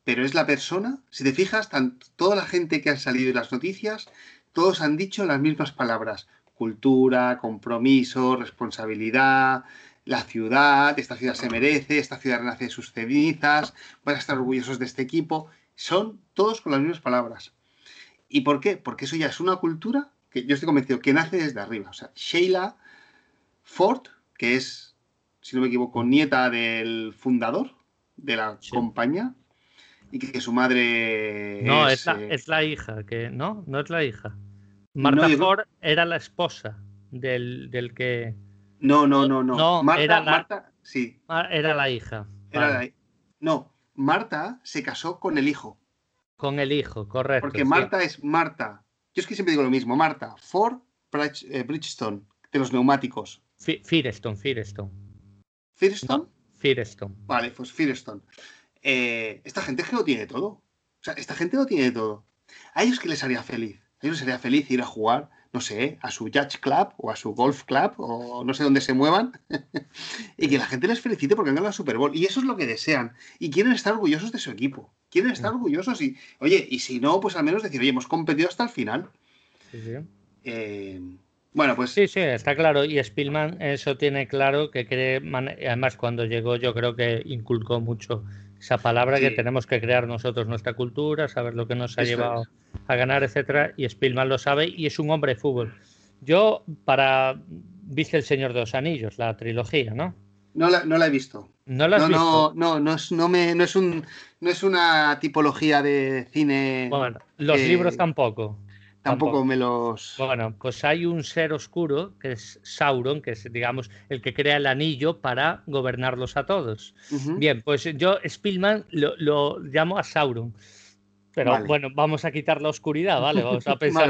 Pero es la persona, si te fijas, toda la gente que ha salido en las noticias, todos han dicho las mismas palabras cultura, compromiso, responsabilidad, la ciudad, esta ciudad se merece, esta ciudad renace de sus cenizas, van a estar orgullosos de este equipo. Son todos con las mismas palabras. ¿Y por qué? Porque eso ya es una cultura que yo estoy convencido que nace desde arriba. O sea, Sheila Ford, que es, si no me equivoco, nieta del fundador de la compañía, y que, su madre. No, es, la, eh, es la hija, que no, no es la hija. Marta Ford era la esposa del, que. No, no, no, no. Marta, era la... Marta, sí. Era la hija. No, Marta se casó con el hijo. Con el hijo, correcto. Porque Marta es Marta. Yo es que siempre digo lo mismo. Marta Ford eh, Bridgestone, de los neumáticos. Firestone, Firestone. ¿Firestone? Firestone. Vale, pues Firestone. Eh, esta gente es que lo tiene todo. O sea, esta gente lo tiene todo. A ellos que les haría feliz yo sería feliz ir a jugar, no sé, a su Judge Club o a su Golf Club o no sé dónde se muevan <laughs> y que la gente les felicite porque han ganado la Super Bowl. Y eso es lo que desean. Y quieren estar orgullosos de su equipo. Quieren estar orgullosos y, oye, y si no, pues al menos decir, oye, hemos competido hasta el final. Sí, sí. Eh, bueno, pues. Sí, sí, está claro. Y Spielman eso tiene claro que cree. Además, cuando llegó, yo creo que inculcó mucho esa palabra que tenemos que crear nosotros, nuestra cultura, saber lo que nos ha llevado a ganar, etcétera, y Spielman lo sabe y es un hombre de fútbol. Yo, para. Viste El Señor de los Anillos, la trilogía, ¿no? No la, no la he visto. ¿No la has visto? No, no, es, no, me, no, es un, no es una tipología de cine. Bueno, los libros tampoco. Tampoco me los. Bueno, pues hay un ser oscuro que es Sauron, que es, digamos, el que crea el anillo para gobernarlos a todos. Bien, pues yo, Spielman, lo, llamo a Sauron. Pero bueno, vamos a quitar la oscuridad, ¿vale? Vamos a <laughs> pensar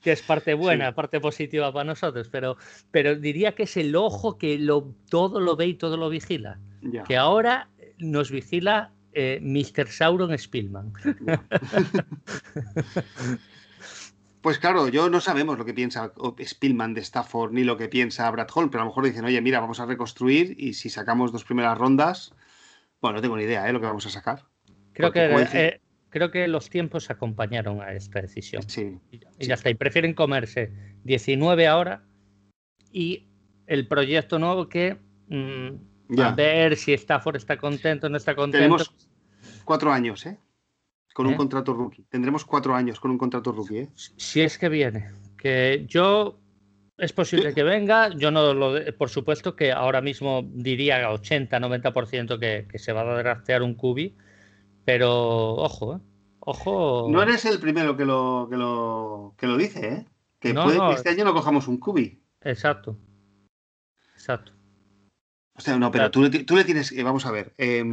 Que, es, parte buena, parte positiva para nosotros. Pero, pero diría que es el ojo que lo, todo lo ve y todo lo vigila. Que ahora nos vigila eh, Mr. Sauron Spielman. <laughs> Pues claro, yo no sabemos lo que piensa Spillman de Stafford ni lo que piensa Brad Hall, pero a lo mejor dicen, oye, mira, vamos a reconstruir y si sacamos dos primeras rondas, bueno, no tengo ni idea, ¿eh? Lo que vamos a sacar. Creo que, eh, creo que los tiempos acompañaron a esta decisión. Sí. Y, ya está. Y prefieren comerse 19 ahora y el proyecto nuevo que mm, a ver si Stafford está contento o no está contento. Tenemos cuatro años, ¿eh? Con un ¿Eh? contrato rookie. Tendremos cuatro años con un contrato rookie. ¿eh? Si es que viene. Que yo es posible que venga. Yo no lo. Por supuesto que ahora mismo diría 80-90% que, que se va a draftear un cubi. Pero ojo, ¿eh? Ojo. No eres el primero que lo, que lo, que lo dice, ¿eh? Que puede que este año no cojamos un cubi. Exacto. Exacto. O sea, no, pero tú, tú, le tienes. Vamos a ver. Eh,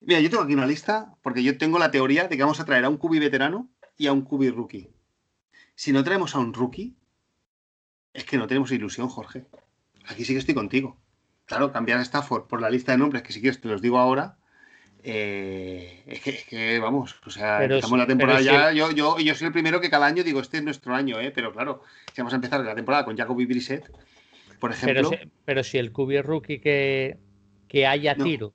Mira, yo tengo aquí una lista porque yo tengo la teoría de que vamos a traer a un cubi veterano y a un cubi rookie. Si no traemos a un rookie, es que no tenemos ilusión, Jorge. Aquí sí que estoy contigo. Claro, cambiar a Stafford por la lista de nombres, que si quieres te los digo ahora. Eh, es, que, vamos, o sea, estamos en la temporada ya. Yo, yo, yo soy el primero que cada año digo, este es nuestro año, ¿eh? pero claro, si vamos a empezar la temporada con Jacoby Brissett, por ejemplo. Pero si, el cubi rookie que, que haya tiro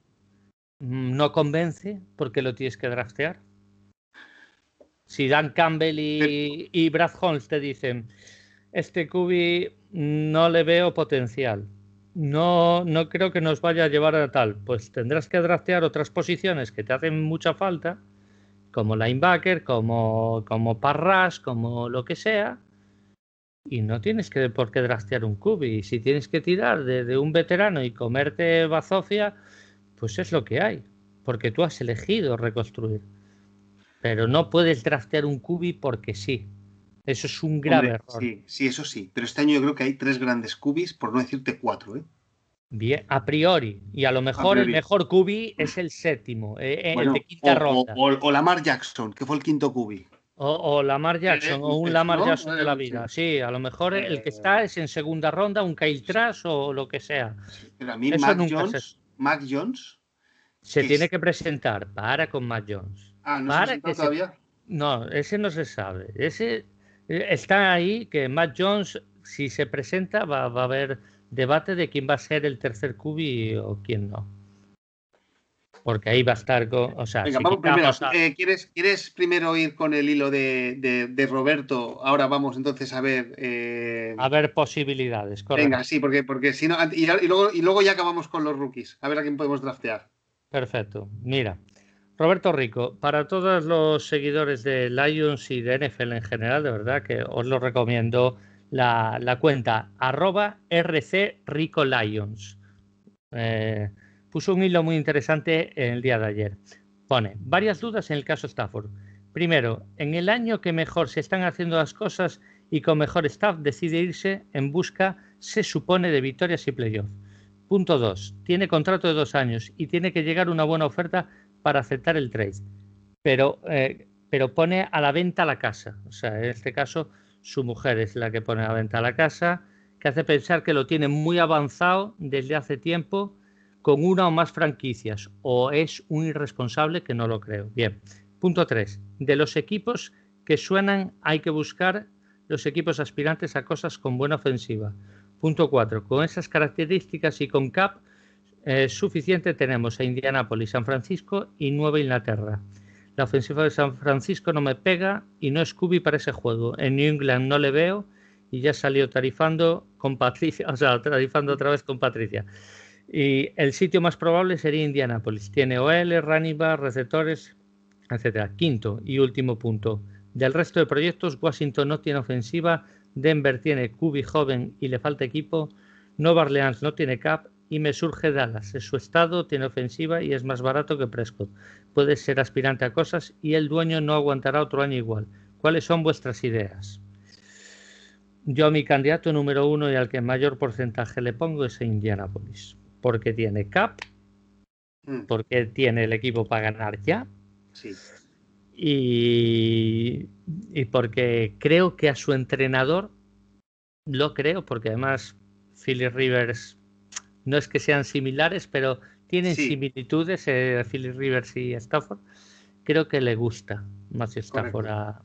no convence porque lo tienes que draftear. Si Dan Campbell y, Brad Holmes te dicen, este Cubi no le veo potencial, no, no creo que nos vaya a llevar a tal, pues tendrás que draftear otras posiciones que te hacen mucha falta, como linebacker, como, como parras, como lo que sea, y no tienes que por qué draftear un Cubi. Si tienes que tirar de, de un veterano y comerte bazofia, pues es lo que hay, porque tú has elegido reconstruir. Pero no puedes draftear un cubi porque sí. Eso es un grave error. Sí, sí, eso sí. Pero este año yo creo que hay tres grandes cubis, por no decirte cuatro, ¿eh? Bien, a priori. Y a lo mejor el mejor cubi es el séptimo, eh, eh, el de quinta ronda. O, Lamar Jackson, que fue el quinto cubi. O, Lamar Jackson, o un Lamar Jackson de la vida. Sí, a lo mejor el que eh, está es en segunda ronda, un Kyle Trash o lo que sea. Pero a mí Mac Jones, Mac Jones. Se tiene que presentar para con Mac Jones. Ah, ¿no para se todavía? No, ese no se sabe. Ese eh, está ahí que Matt Jones, si se presenta, va, a haber debate de quién va a ser el tercer cubi o quién no. Porque ahí va a estar O sea, Venga, vamos primero. Eh, ¿quieres, ¿Quieres primero ir con el hilo de, Roberto? Ahora vamos entonces a ver. Eh, a ver posibilidades, correcto. Venga, sí, porque, porque si no. Y, luego, y luego ya acabamos con los rookies. A ver a quién podemos draftear. Perfecto. Mira, Roberto Rico, para todos los seguidores de Lions y de NFL en general, de verdad que os lo recomiendo la, cuenta arroba RC Rico Lions. Eh, puso un hilo muy interesante en el día de ayer. Pone varias dudas en el caso Stafford. Primero, en el año que mejor se están haciendo las cosas y con mejor staff decide irse en busca, se supone, de victorias y playoffs. Punto 2. Tiene contrato de dos años y tiene que llegar una buena oferta para aceptar el trade. Pero, eh, pero pone a la venta la casa. O sea, en este caso, su mujer es la que pone a la venta la casa, que hace pensar que lo tiene muy avanzado desde hace tiempo con una o más franquicias o es un irresponsable que no lo creo. Bien, punto 3. De los equipos que suenan hay que buscar los equipos aspirantes a cosas con buena ofensiva. Punto 4. Con esas características y con CAP eh, suficiente tenemos a Indianápolis, San Francisco y Nueva Inglaterra. La ofensiva de San Francisco no me pega y no es Cubi para ese juego. En New England no le veo y ya salió tarifando con Patricia, <laughs> o sea, tarifando otra vez con Patricia. Y el sitio más probable sería Indianapolis. Tiene OL, running receptores, etcétera. Quinto y último punto. Del resto de proyectos, Washington no tiene ofensiva, Denver tiene Cubi joven y le falta equipo, Nueva Orleans no tiene cap y me surge Dallas. Es su estado, tiene ofensiva y es más barato que Prescott. Puede ser aspirante a cosas y el dueño no aguantará otro año igual. ¿Cuáles son vuestras ideas? Yo mi candidato número uno y al que mayor porcentaje le pongo es a Indianapolis porque tiene cap, mm. porque tiene el equipo para ganar ya. Y, y, porque creo que a su entrenador, lo creo, porque además Philly Rivers no es que sean similares, pero tienen similitudes, eh, Philly Rivers y Stafford. Creo que le gusta más Stafford a,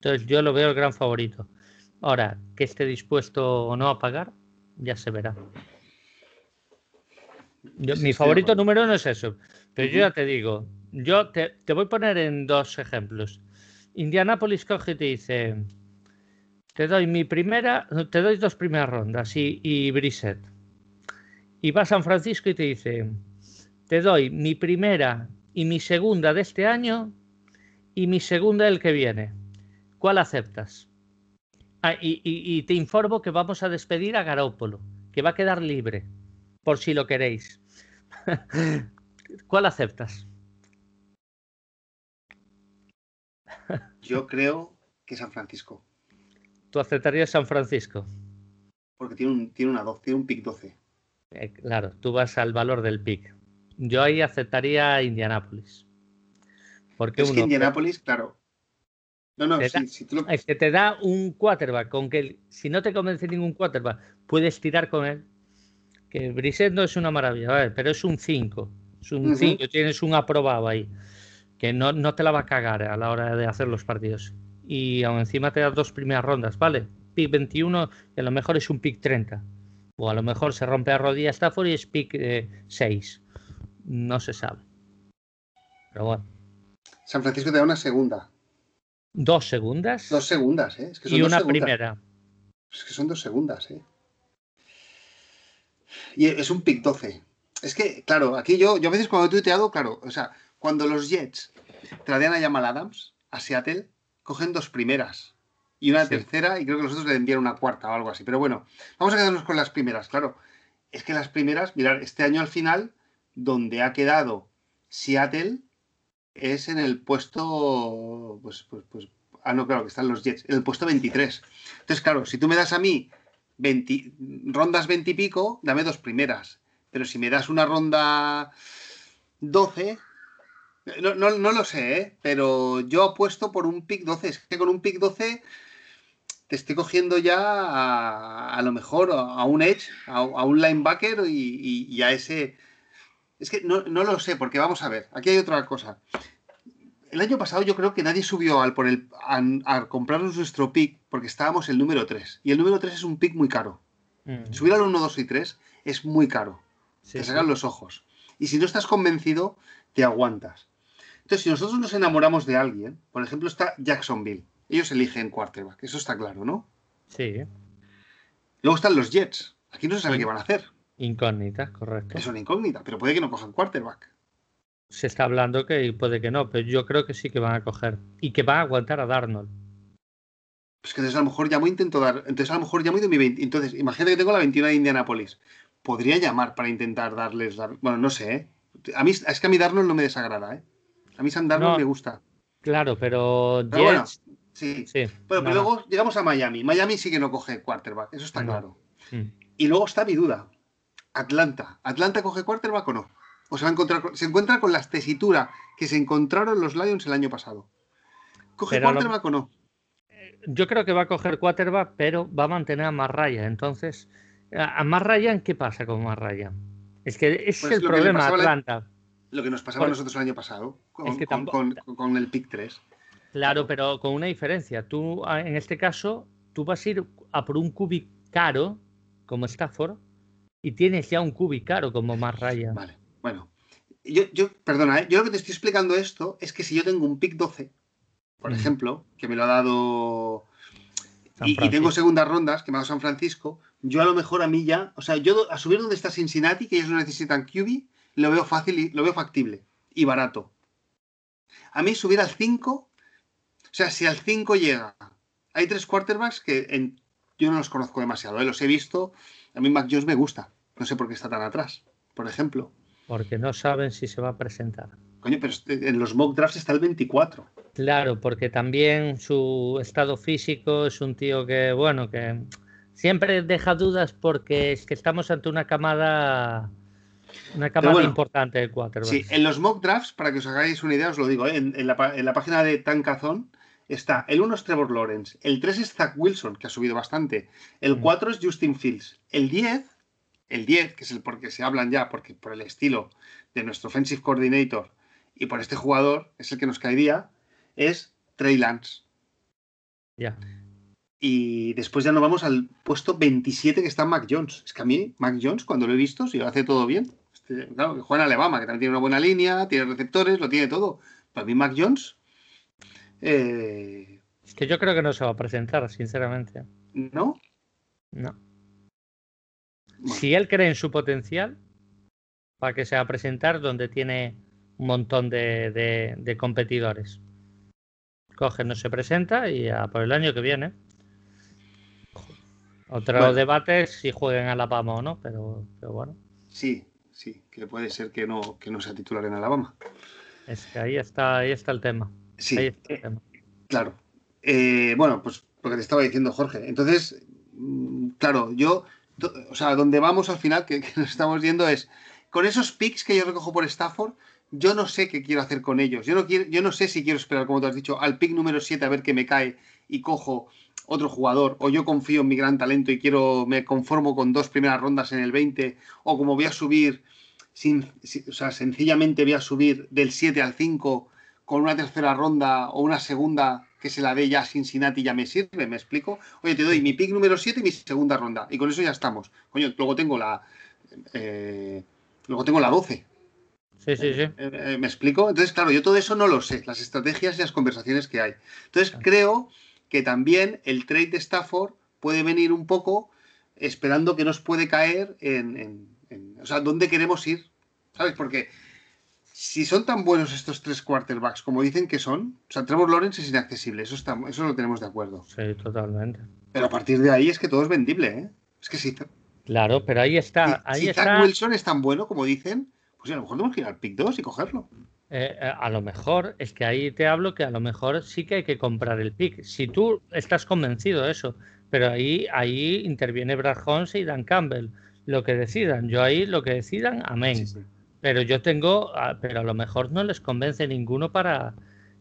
Entonces yo lo veo el gran favorito. Ahora, que esté dispuesto o no a pagar, ya se verá. Mi favorito número uno es eso. Pero yo ya te digo, yo te, voy a poner en dos ejemplos. Indianapolis coge y te dice, te doy mi primera, te doy dos primeras rondas y, y Y va a San Francisco y te dice, te doy mi primera y mi segunda de este año y mi segunda del que viene. ¿Cuál aceptas? Ah, y, te informo que vamos a despedir a Garópolo, que va a quedar libre, por si lo queréis. <laughs> ¿Cuál aceptas? Yo creo que San Francisco. ¿Tú aceptarías San Francisco? Porque tiene un, tiene una, tiene un pick 12. Eh, claro, tú vas al valor del pick. Yo ahí aceptaría Indianápolis. Porque es que Indianápolis, claro, no, no, si, tú Es que te da un quarterback, con que si no te convence ningún quarterback, puedes tirar con él. Que Brissett no es una maravilla, pero es un 5. Es un 5, tienes un aprobado ahí. Que no, no, te la va a cagar a la hora de hacer los partidos. Y aún encima te da dos primeras rondas, ¿vale? Pick 21 y a lo mejor es un pick 30. O a lo mejor se rompe a rodilla Stafford y es pick 6. Eh, no se sabe. Pero bueno. San Francisco te da una segunda. Dos segundas. Dos segundas, ¿eh? y una primera. Es que son dos segundas, ¿eh? Y es un pick 12. Es que, claro, aquí yo, yo a veces cuando he tuiteado, claro, o sea, cuando los Jets tradean a Jamal Adams a Seattle, cogen dos primeras y una tercera, y creo que los otros le envían una cuarta o algo así. Pero bueno, vamos a quedarnos con las primeras, claro. Es que las primeras, mirar, este año al final, donde ha quedado Seattle, es en el puesto, pues, pues, pues, ah, no, claro, que están los Jets, en el puesto 23. Entonces, claro, si tú me das a mí 20, rondas 20 y pico, dame dos primeras. Pero si me das una ronda 12, no, no, no lo sé, ¿eh? pero yo apuesto por un pick 12. Es que con un pick 12 te estoy cogiendo ya a, lo mejor a un edge, a, un linebacker y, y a ese es que no, lo sé, porque vamos a ver, aquí hay otra cosa. El año pasado yo creo que nadie subió al por el, a, comprarnos nuestro pick porque estábamos el número 3. Y el número 3 es un pick muy caro. Subir al 1, 2 y 3 es muy caro. te sacan los ojos. Y si no estás convencido, te aguantas. Entonces, si nosotros nos enamoramos de alguien, por ejemplo, está Jacksonville. Ellos eligen quarterback, eso está claro, ¿no? Sí. Luego están los Jets. Aquí no se sabe qué van a hacer. Incógnita, correcto. Es una incógnita, pero puede que no cojan quarterback. Se está hablando que puede que no, pero yo creo que sí que van a coger. Y que van a aguantar a Darnold. Pues que entonces a lo mejor llamo intento dar. Entonces a lo mejor llamo de mi 20. Entonces, imagínate que tengo la 21 de Indianapolis. Podría llamar para intentar darles la. Bueno, no sé, ¿eh? A mí, es que a mí Darnold no me desagrada, ¿eh? A mí San Darnold me gusta. Claro, pero. bueno, sí. sí pero, luego llegamos a Miami. Miami sí que no coge quarterback, eso está claro. Mm. Y luego está mi duda. Atlanta. ¿Atlanta coge quarterback o no? ¿O se va a encontrar se encuentra con la tesitura que se encontraron los Lions el año pasado? ¿Coge quarterback o no? Yo creo que va a coger quarterback, pero va a mantener a Marraya. Entonces, ¿a Marraya qué pasa con Marraya? Es que es pues el problema Atlanta. lo que nos pasaba a nosotros el año pasado con, el pick 3. Claro, pero con una diferencia. Tú, en este caso, tú vas a ir a por un cubi caro, como Stafford, y tienes ya un cubi caro como más raya. Vale, bueno. Yo, yo perdona, ¿eh? yo lo que te estoy explicando esto es que si yo tengo un pick 12, por ejemplo, que me lo ha dado y, tengo segundas rondas que me ha dado San Francisco, yo a lo mejor a mí ya, o sea, yo a subir donde está Cincinnati, que ellos no necesitan QB, lo veo fácil y lo veo factible y barato. A mí subir al 5, o sea, si al 5 llega, hay tres quarterbacks que yo no los conozco demasiado, ¿eh? los he visto, a mí Mac Jones me gusta, no sé por qué está tan atrás, por ejemplo. Porque no saben si se va a presentar. Coño, pero este, en los mock drafts está el 24. Claro, porque también su estado físico es un tío que, bueno, que siempre deja dudas porque es que estamos ante una camada una camada importante de cuatro. Sí, en los mock drafts, para que os hagáis una idea, os lo digo, ¿eh? en, la, en, la, página de Tankazón está el 1 es Trevor Lawrence, el 3 es Zach Wilson, que ha subido bastante, el 4 mm. es Justin Fields, el 10, el 10, que es el porque se hablan ya, porque por el estilo de nuestro offensive coordinator y por este jugador, es el que nos caería, es Trey Lance. Ya. Y después ya nos vamos al puesto 27 que está Mac Jones. Es que a mí, Mac Jones, cuando lo he visto, si lo hace todo bien, este, claro, que juega en Alabama, que también tiene una buena línea, tiene receptores, lo tiene todo. Para mí, Mac Jones. Eh, es que yo creo que no se va a presentar, sinceramente. ¿No? No. Si él cree en su potencial, para que se va a presentar donde tiene un montón de, competidores. Coge, no se presenta y a por el año que viene. Otro debate es si jueguen en Alabama o no, pero, bueno. Sí, sí, que puede ser que no, que no sea titular en Alabama. Es que ahí está, ahí está el tema. Sí, eh, claro. Eh, bueno, pues lo que te estaba diciendo Jorge. Entonces, mm, claro, yo, o sea, donde vamos al final, que, nos estamos viendo es, con esos picks que yo recojo por Stafford, yo no sé qué quiero hacer con ellos. Yo no, quiero, yo no sé si quiero esperar, como te has dicho, al pick número 7 a ver qué me cae y cojo otro jugador, o yo confío en mi gran talento y quiero, me conformo con dos primeras rondas en el 20, o como voy a subir, sin, o sea, sencillamente voy a subir del 7 al 5 con una tercera ronda o una segunda que se la dé ya a Cincinnati ya me sirve, ¿me explico? Oye, te doy mi pick número 7 y mi segunda ronda, y con eso ya estamos. Coño, luego tengo la... Eh, luego tengo la 12. Sí, sí, sí. Eh, eh, ¿Me explico? Entonces, claro, yo todo eso no lo sé, las estrategias y las conversaciones que hay. Entonces, creo que también el trade de Stafford puede venir un poco esperando que nos puede caer en, o sea, dónde queremos ir, ¿sabes? Porque si son tan buenos estos tres quarterbacks como dicen que son, o sea, Trevor Lawrence es inaccesible, eso, está, eso lo tenemos de acuerdo. Sí, totalmente. Pero a partir de ahí es que todo es vendible, ¿eh? Es que sí. Claro, pero ahí está. ahí si está... Wilson es tan bueno como dicen, pues a lo mejor tenemos que ir al pick 2 y cogerlo. Eh, eh, a lo mejor, es que ahí te hablo que a lo mejor sí que hay que comprar el pick. Si tú estás convencido de eso, pero ahí, ahí interviene Brad Holmes y Dan Campbell. Lo que decidan, yo ahí lo que decidan, amén. Pero yo tengo, ah, pero a lo mejor no les convence ninguno para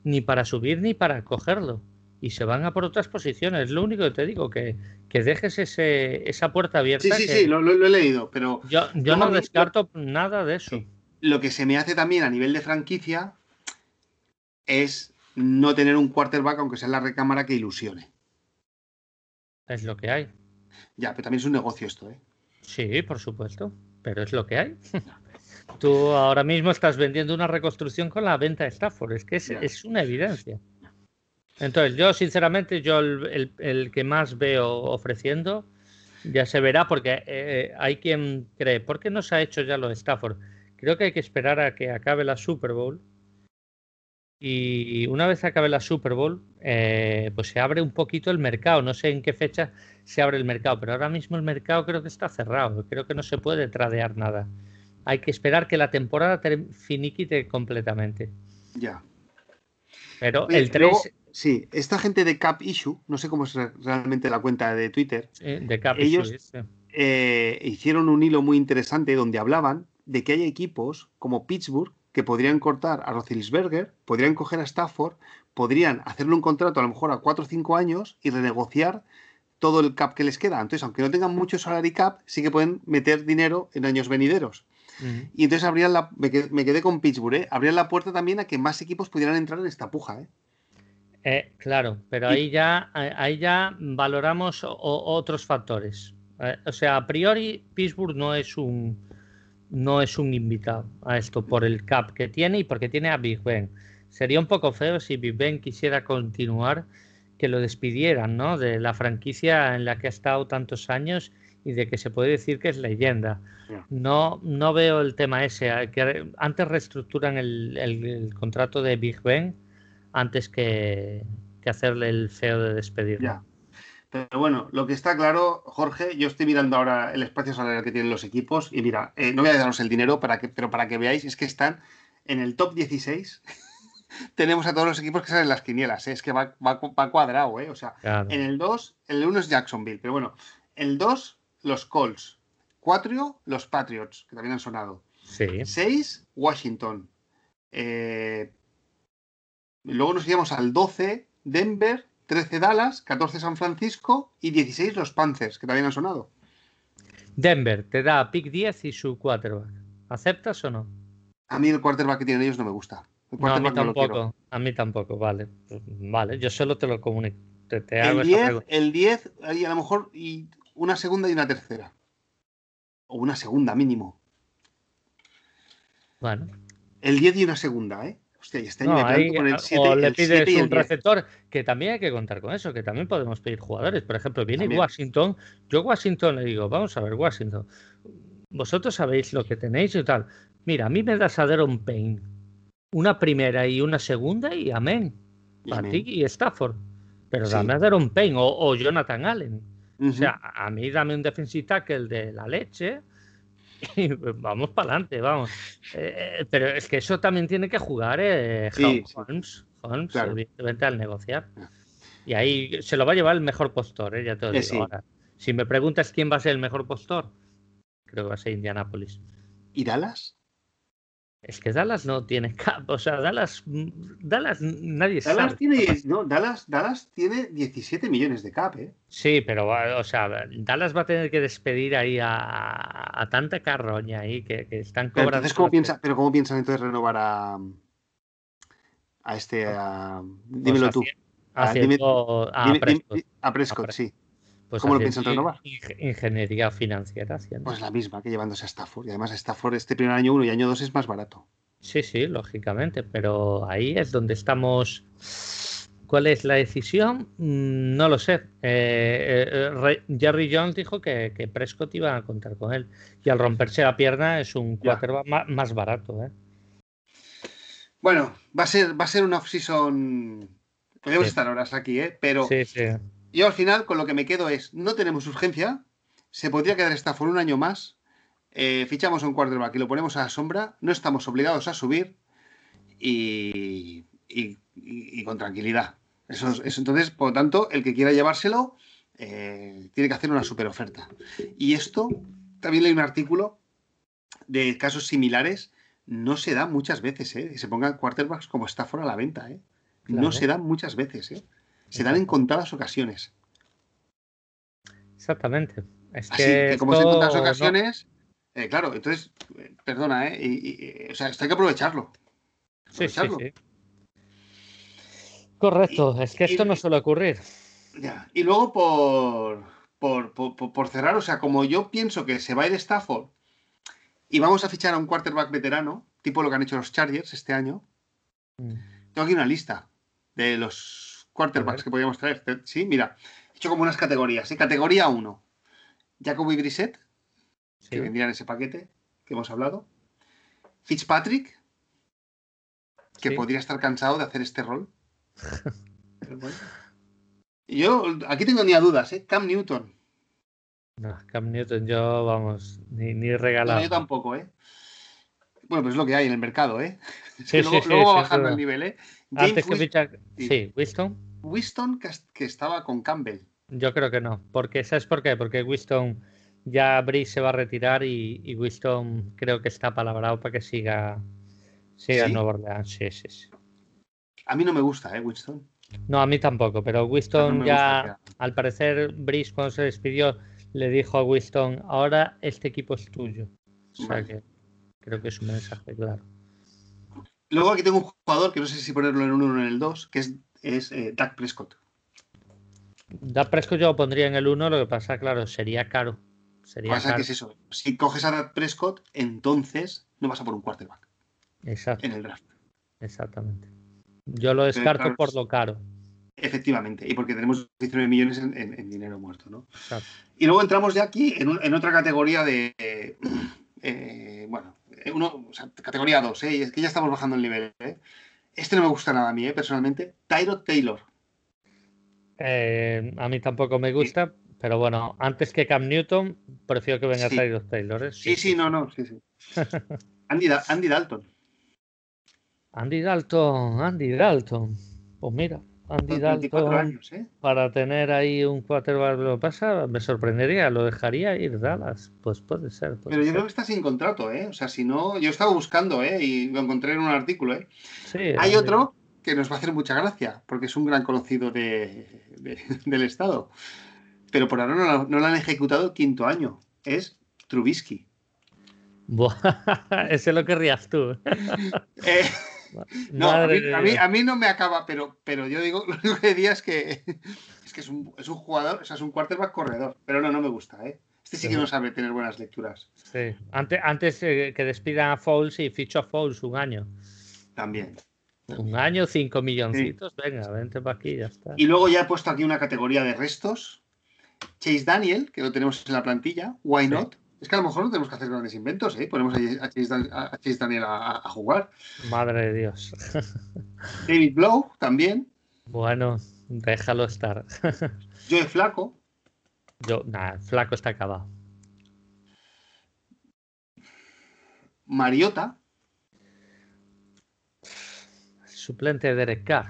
ni para subir ni para cogerlo. Y se van a por otras posiciones. Lo único que te digo, que, que dejes ese, esa puerta abierta. Sí, sí, sí, lo, he leído, pero... Yo, yo no descarto nada de eso lo que se me hace también a nivel de franquicia es no tener un quarterback, aunque sea en la recámara, que ilusione. Es lo que hay. Ya, pero también es un negocio esto, ¿eh? Sí, por supuesto, pero es lo que hay. <laughs> Tú ahora mismo estás vendiendo una reconstrucción con la venta de Stafford, es que es, una evidencia. Entonces, yo sinceramente, yo el, que más veo ofreciendo, ya se verá, porque eh, hay quien cree, ¿por qué no se ha hecho ya lo de Stafford? Creo que hay que esperar a que acabe la Super Bowl. Y una vez acabe la Super Bowl, eh, pues se abre un poquito el mercado. No sé en qué fecha se abre el mercado, pero ahora mismo el mercado creo que está cerrado. Creo que no se puede tradear nada. Hay que esperar que la temporada finiquite completamente. Ya. Pero el 3. sí, esta gente de Cap Issue, no sé cómo es realmente la cuenta de Twitter. de Cap ellos eh, hicieron un hilo muy interesante donde hablaban de que hay equipos como Pittsburgh que podrían cortar a Roethlisberger, podrían coger a Stafford, podrían hacerle un contrato a lo mejor a 4 o 5 años y renegociar todo el cap que les queda. Entonces, aunque no tengan mucho salary cap, sí que pueden meter dinero en años venideros. Y entonces abrían la, me quedé, con Pittsburgh, ¿eh? abrían la puerta también a que más equipos pudieran entrar en esta puja. ¿eh? eh claro, pero ahí ya, ahí ya valoramos otros factores. Eh, o sea, a priori Pittsburgh no es un, no es un invitado a esto por el cap que tiene y porque tiene a Big Ben. Sería un poco feo si Big Ben quisiera continuar que lo despidieran, ¿no? De la franquicia en la que ha estado tantos años y de que se puede decir que es leyenda. No, no veo el tema ese. Que antes reestructuran el, contrato de Big Ben antes que, hacerle el feo de despedirlo. Pero bueno, lo que está claro, Jorge, yo estoy mirando ahora el espacio salarial que tienen los equipos y mira, eh, no voy a daros el dinero, para que, pero para que veáis, es que están en el top 16. <laughs> Tenemos a todos los equipos que salen en las quinielas, ¿eh? es que va, cuadrado, ¿eh? O sea, en el 2, el 1 es Jacksonville, pero bueno, el 2, los Colts. 4, los Patriots, que también han sonado. Sí. 6, Washington. Eh, luego nos iríamos al 12, Denver, 13 Dallas, 14 San Francisco y 16 los Panthers, que también han sonado. Denver te da pick 10 y su quarterback. ¿Aceptas o no? A mí el quarterback que tienen ellos no me gusta. a mí tampoco. a mí tampoco, vale. Pues, vale, yo solo te lo comunico. te, hago el 10, el 10, hay a lo mejor y una segunda y una tercera. O una segunda mínimo. Bueno. El 10 y una segunda, ¿eh? Hostia, y este año me con el 7. O le pides un receptor, que también hay que contar con eso, que también podemos pedir jugadores. Por ejemplo, viene Washington. Yo Washington le digo, vamos a ver, Washington. Vosotros sabéis lo que tenéis y tal. Mira, a mí me das a Deron Payne una primera y una segunda y amén. Para ti y Stafford. Pero dame a Deron Payne o, Jonathan Allen. O sea, a mí dame un defensive tackle de la leche <laughs> vamos para adelante, vamos. Eh, eh, pero es que eso también tiene que jugar eh, Holmes, Holmes evidentemente al negociar. Y ahí se lo va a llevar el mejor postor, ¿eh? ya te lo digo. Ahora, si me preguntas quién va a ser el mejor postor, creo que va a ser Indianapolis. ¿Y Dallas? Es que Dallas no tiene cap, o sea, Dallas, Dallas nadie Dallas sabe. Tiene, no, Dallas, Dallas tiene 17 millones de cap, ¿eh? Sí, pero, o sea, Dallas va a tener que despedir ahí a, tanta carroña ahí que, están cobrando. Pero, ¿cómo piensa, pero ¿cómo piensan entonces renovar a, a este, a, dímelo tú? a, Prescott. a Prescott, sí. Pues ¿Cómo lo piensan renovar? Ingeniería financiera. Pues la misma que llevándose a Stafford. Y además Stafford este primer año 1 y año 2 es más barato. Sí, sí, lógicamente. Pero ahí es donde estamos. ¿Cuál es la decisión? Mm, no lo sé. Eh, eh, Jerry Jones dijo que, Prescott iba a contar con él. Y al romperse la pierna es un quarterback más, barato. ¿eh? Bueno, va a ser, va a ser una off-season. Podemos estar horas aquí, ¿eh? Pero sí, sí. Yo al final con lo que me quedo es, no tenemos urgencia, se podría quedar Stafford un año más, eh, fichamos un quarterback y lo ponemos a la sombra, no estamos obligados a subir y, con tranquilidad. Eso, entonces, por lo tanto, el que quiera llevárselo eh, tiene que hacer una super oferta. Y esto, también leí un artículo de casos similares, no se da muchas veces, ¿eh? que se pongan quarterbacks como Stafford a la venta. ¿eh? No se da muchas veces. ¿eh? Se dan en contadas ocasiones. Exactamente. Es Así que, como se en contadas ocasiones, eh, claro, entonces, eh, perdona, ¿eh? Y, o sea, esto hay que aprovecharlo. Sí, sí, sí. Correcto, es que esto no suele ocurrir. Ya. Y luego por, por, cerrar, o sea, como yo pienso que se va a ir Stafford y vamos a fichar a un quarterback veterano, tipo lo que han hecho los Chargers este año, mm. tengo aquí una lista de los quarterbacks que podríamos traer. Sí, mira, he hecho como unas categorías. ¿sí? Categoría 1, Jacoby Brissett, que vendría en ese paquete que hemos hablado. Fitzpatrick, que podría estar cansado de hacer este rol. <laughs> Y yo aquí tengo ni a dudas, ¿eh? Cam Newton. No, Cam Newton, yo, vamos, ni, ni regalado. yo tampoco, ¿eh? Bueno, pues es lo que hay en el mercado, ¿eh? <laughs> Sí, luego, va bajando el nivel, ¿eh? Antes que fichar. Sí, Winston. Winston que, estaba con Campbell. Yo creo que no. Porque, ¿Sabes por qué? Porque Winston ya Brice se va a retirar y, Winston creo que está palabrado para que siga, siga en Nueva Orleans. Sí, sí, sí. A mí no me gusta, ¿eh, Winston? No, a mí tampoco, pero Winston ya, al parecer, Brice cuando se despidió le dijo a Winston, ahora este equipo es tuyo. O sea que creo que es un mensaje claro. Luego aquí tengo un jugador que no sé si ponerlo en el 1 o en el 2, que es, es eh, Dak Prescott. Dak Prescott yo lo pondría en el 1, lo que pasa, claro, sería caro. Sería pasa que es eso. Si coges a Dak Prescott, entonces no vas a por un quarterback. Exacto. En el draft. Exactamente. Yo lo descarto por lo caro. Efectivamente, y porque tenemos 19 millones en, dinero muerto, ¿no? Exacto. Y luego entramos ya aquí en, otra categoría de, eh, <clears throat> bueno, eh, categoría 2, ¿eh? es que ya estamos bajando el nivel. ¿eh? Este no me gusta nada a mí, ¿eh? personalmente. Tyrod Taylor. Eh, a mí tampoco me gusta, pero bueno, antes que Cam Newton, prefiero que venga Tyrod Taylor. Sí, sí, no, no, sí, sí. <laughs> Andy, Andy Dalton. Andy Dalton, Andy Dalton. Pues mira, Andy Dalton ¿eh? para tener ahí un quarterback lo pasa, me sorprendería, lo dejaría ir Dallas. Pues puede ser. Pero yo creo que está sin contrato, ¿eh? O sea, si no, yo estaba buscando, ¿eh? Y lo encontré en un artículo, ¿eh? Hay otro que nos va a hacer mucha gracia, porque es un gran conocido de, <laughs> del Estado. Pero por ahora no, no lo han ejecutado el quinto año. Es Trubisky. Buah, <laughs> ese lo querrías tú. <laughs> eh, <laughs> No, a mí, no me acaba, pero, pero yo digo, <laughs> lo único que diría es que es, que es, un, es un jugador, o sea, es un quarterback corredor, pero no, no me gusta, ¿eh? Este sí que no sabe tener buenas lecturas. Sí, antes, antes eh, que despidan a Fouls y ficho a Fouls un año. También. Un año, cinco milloncitos, venga, vente para aquí, ya está. Y luego ya he puesto aquí una categoría de restos. Chase Daniel, que lo tenemos en la plantilla, why not? Es que a lo mejor no tenemos que hacer grandes inventos, ¿eh? Ponemos a Chase, Daniel a, jugar. Madre de Dios. <laughs> David Blow también. Bueno, déjalo estar. <laughs> Joe Flaco. Yo, nada, Flaco está acabado. Mariota. Suplente de Derek Carr.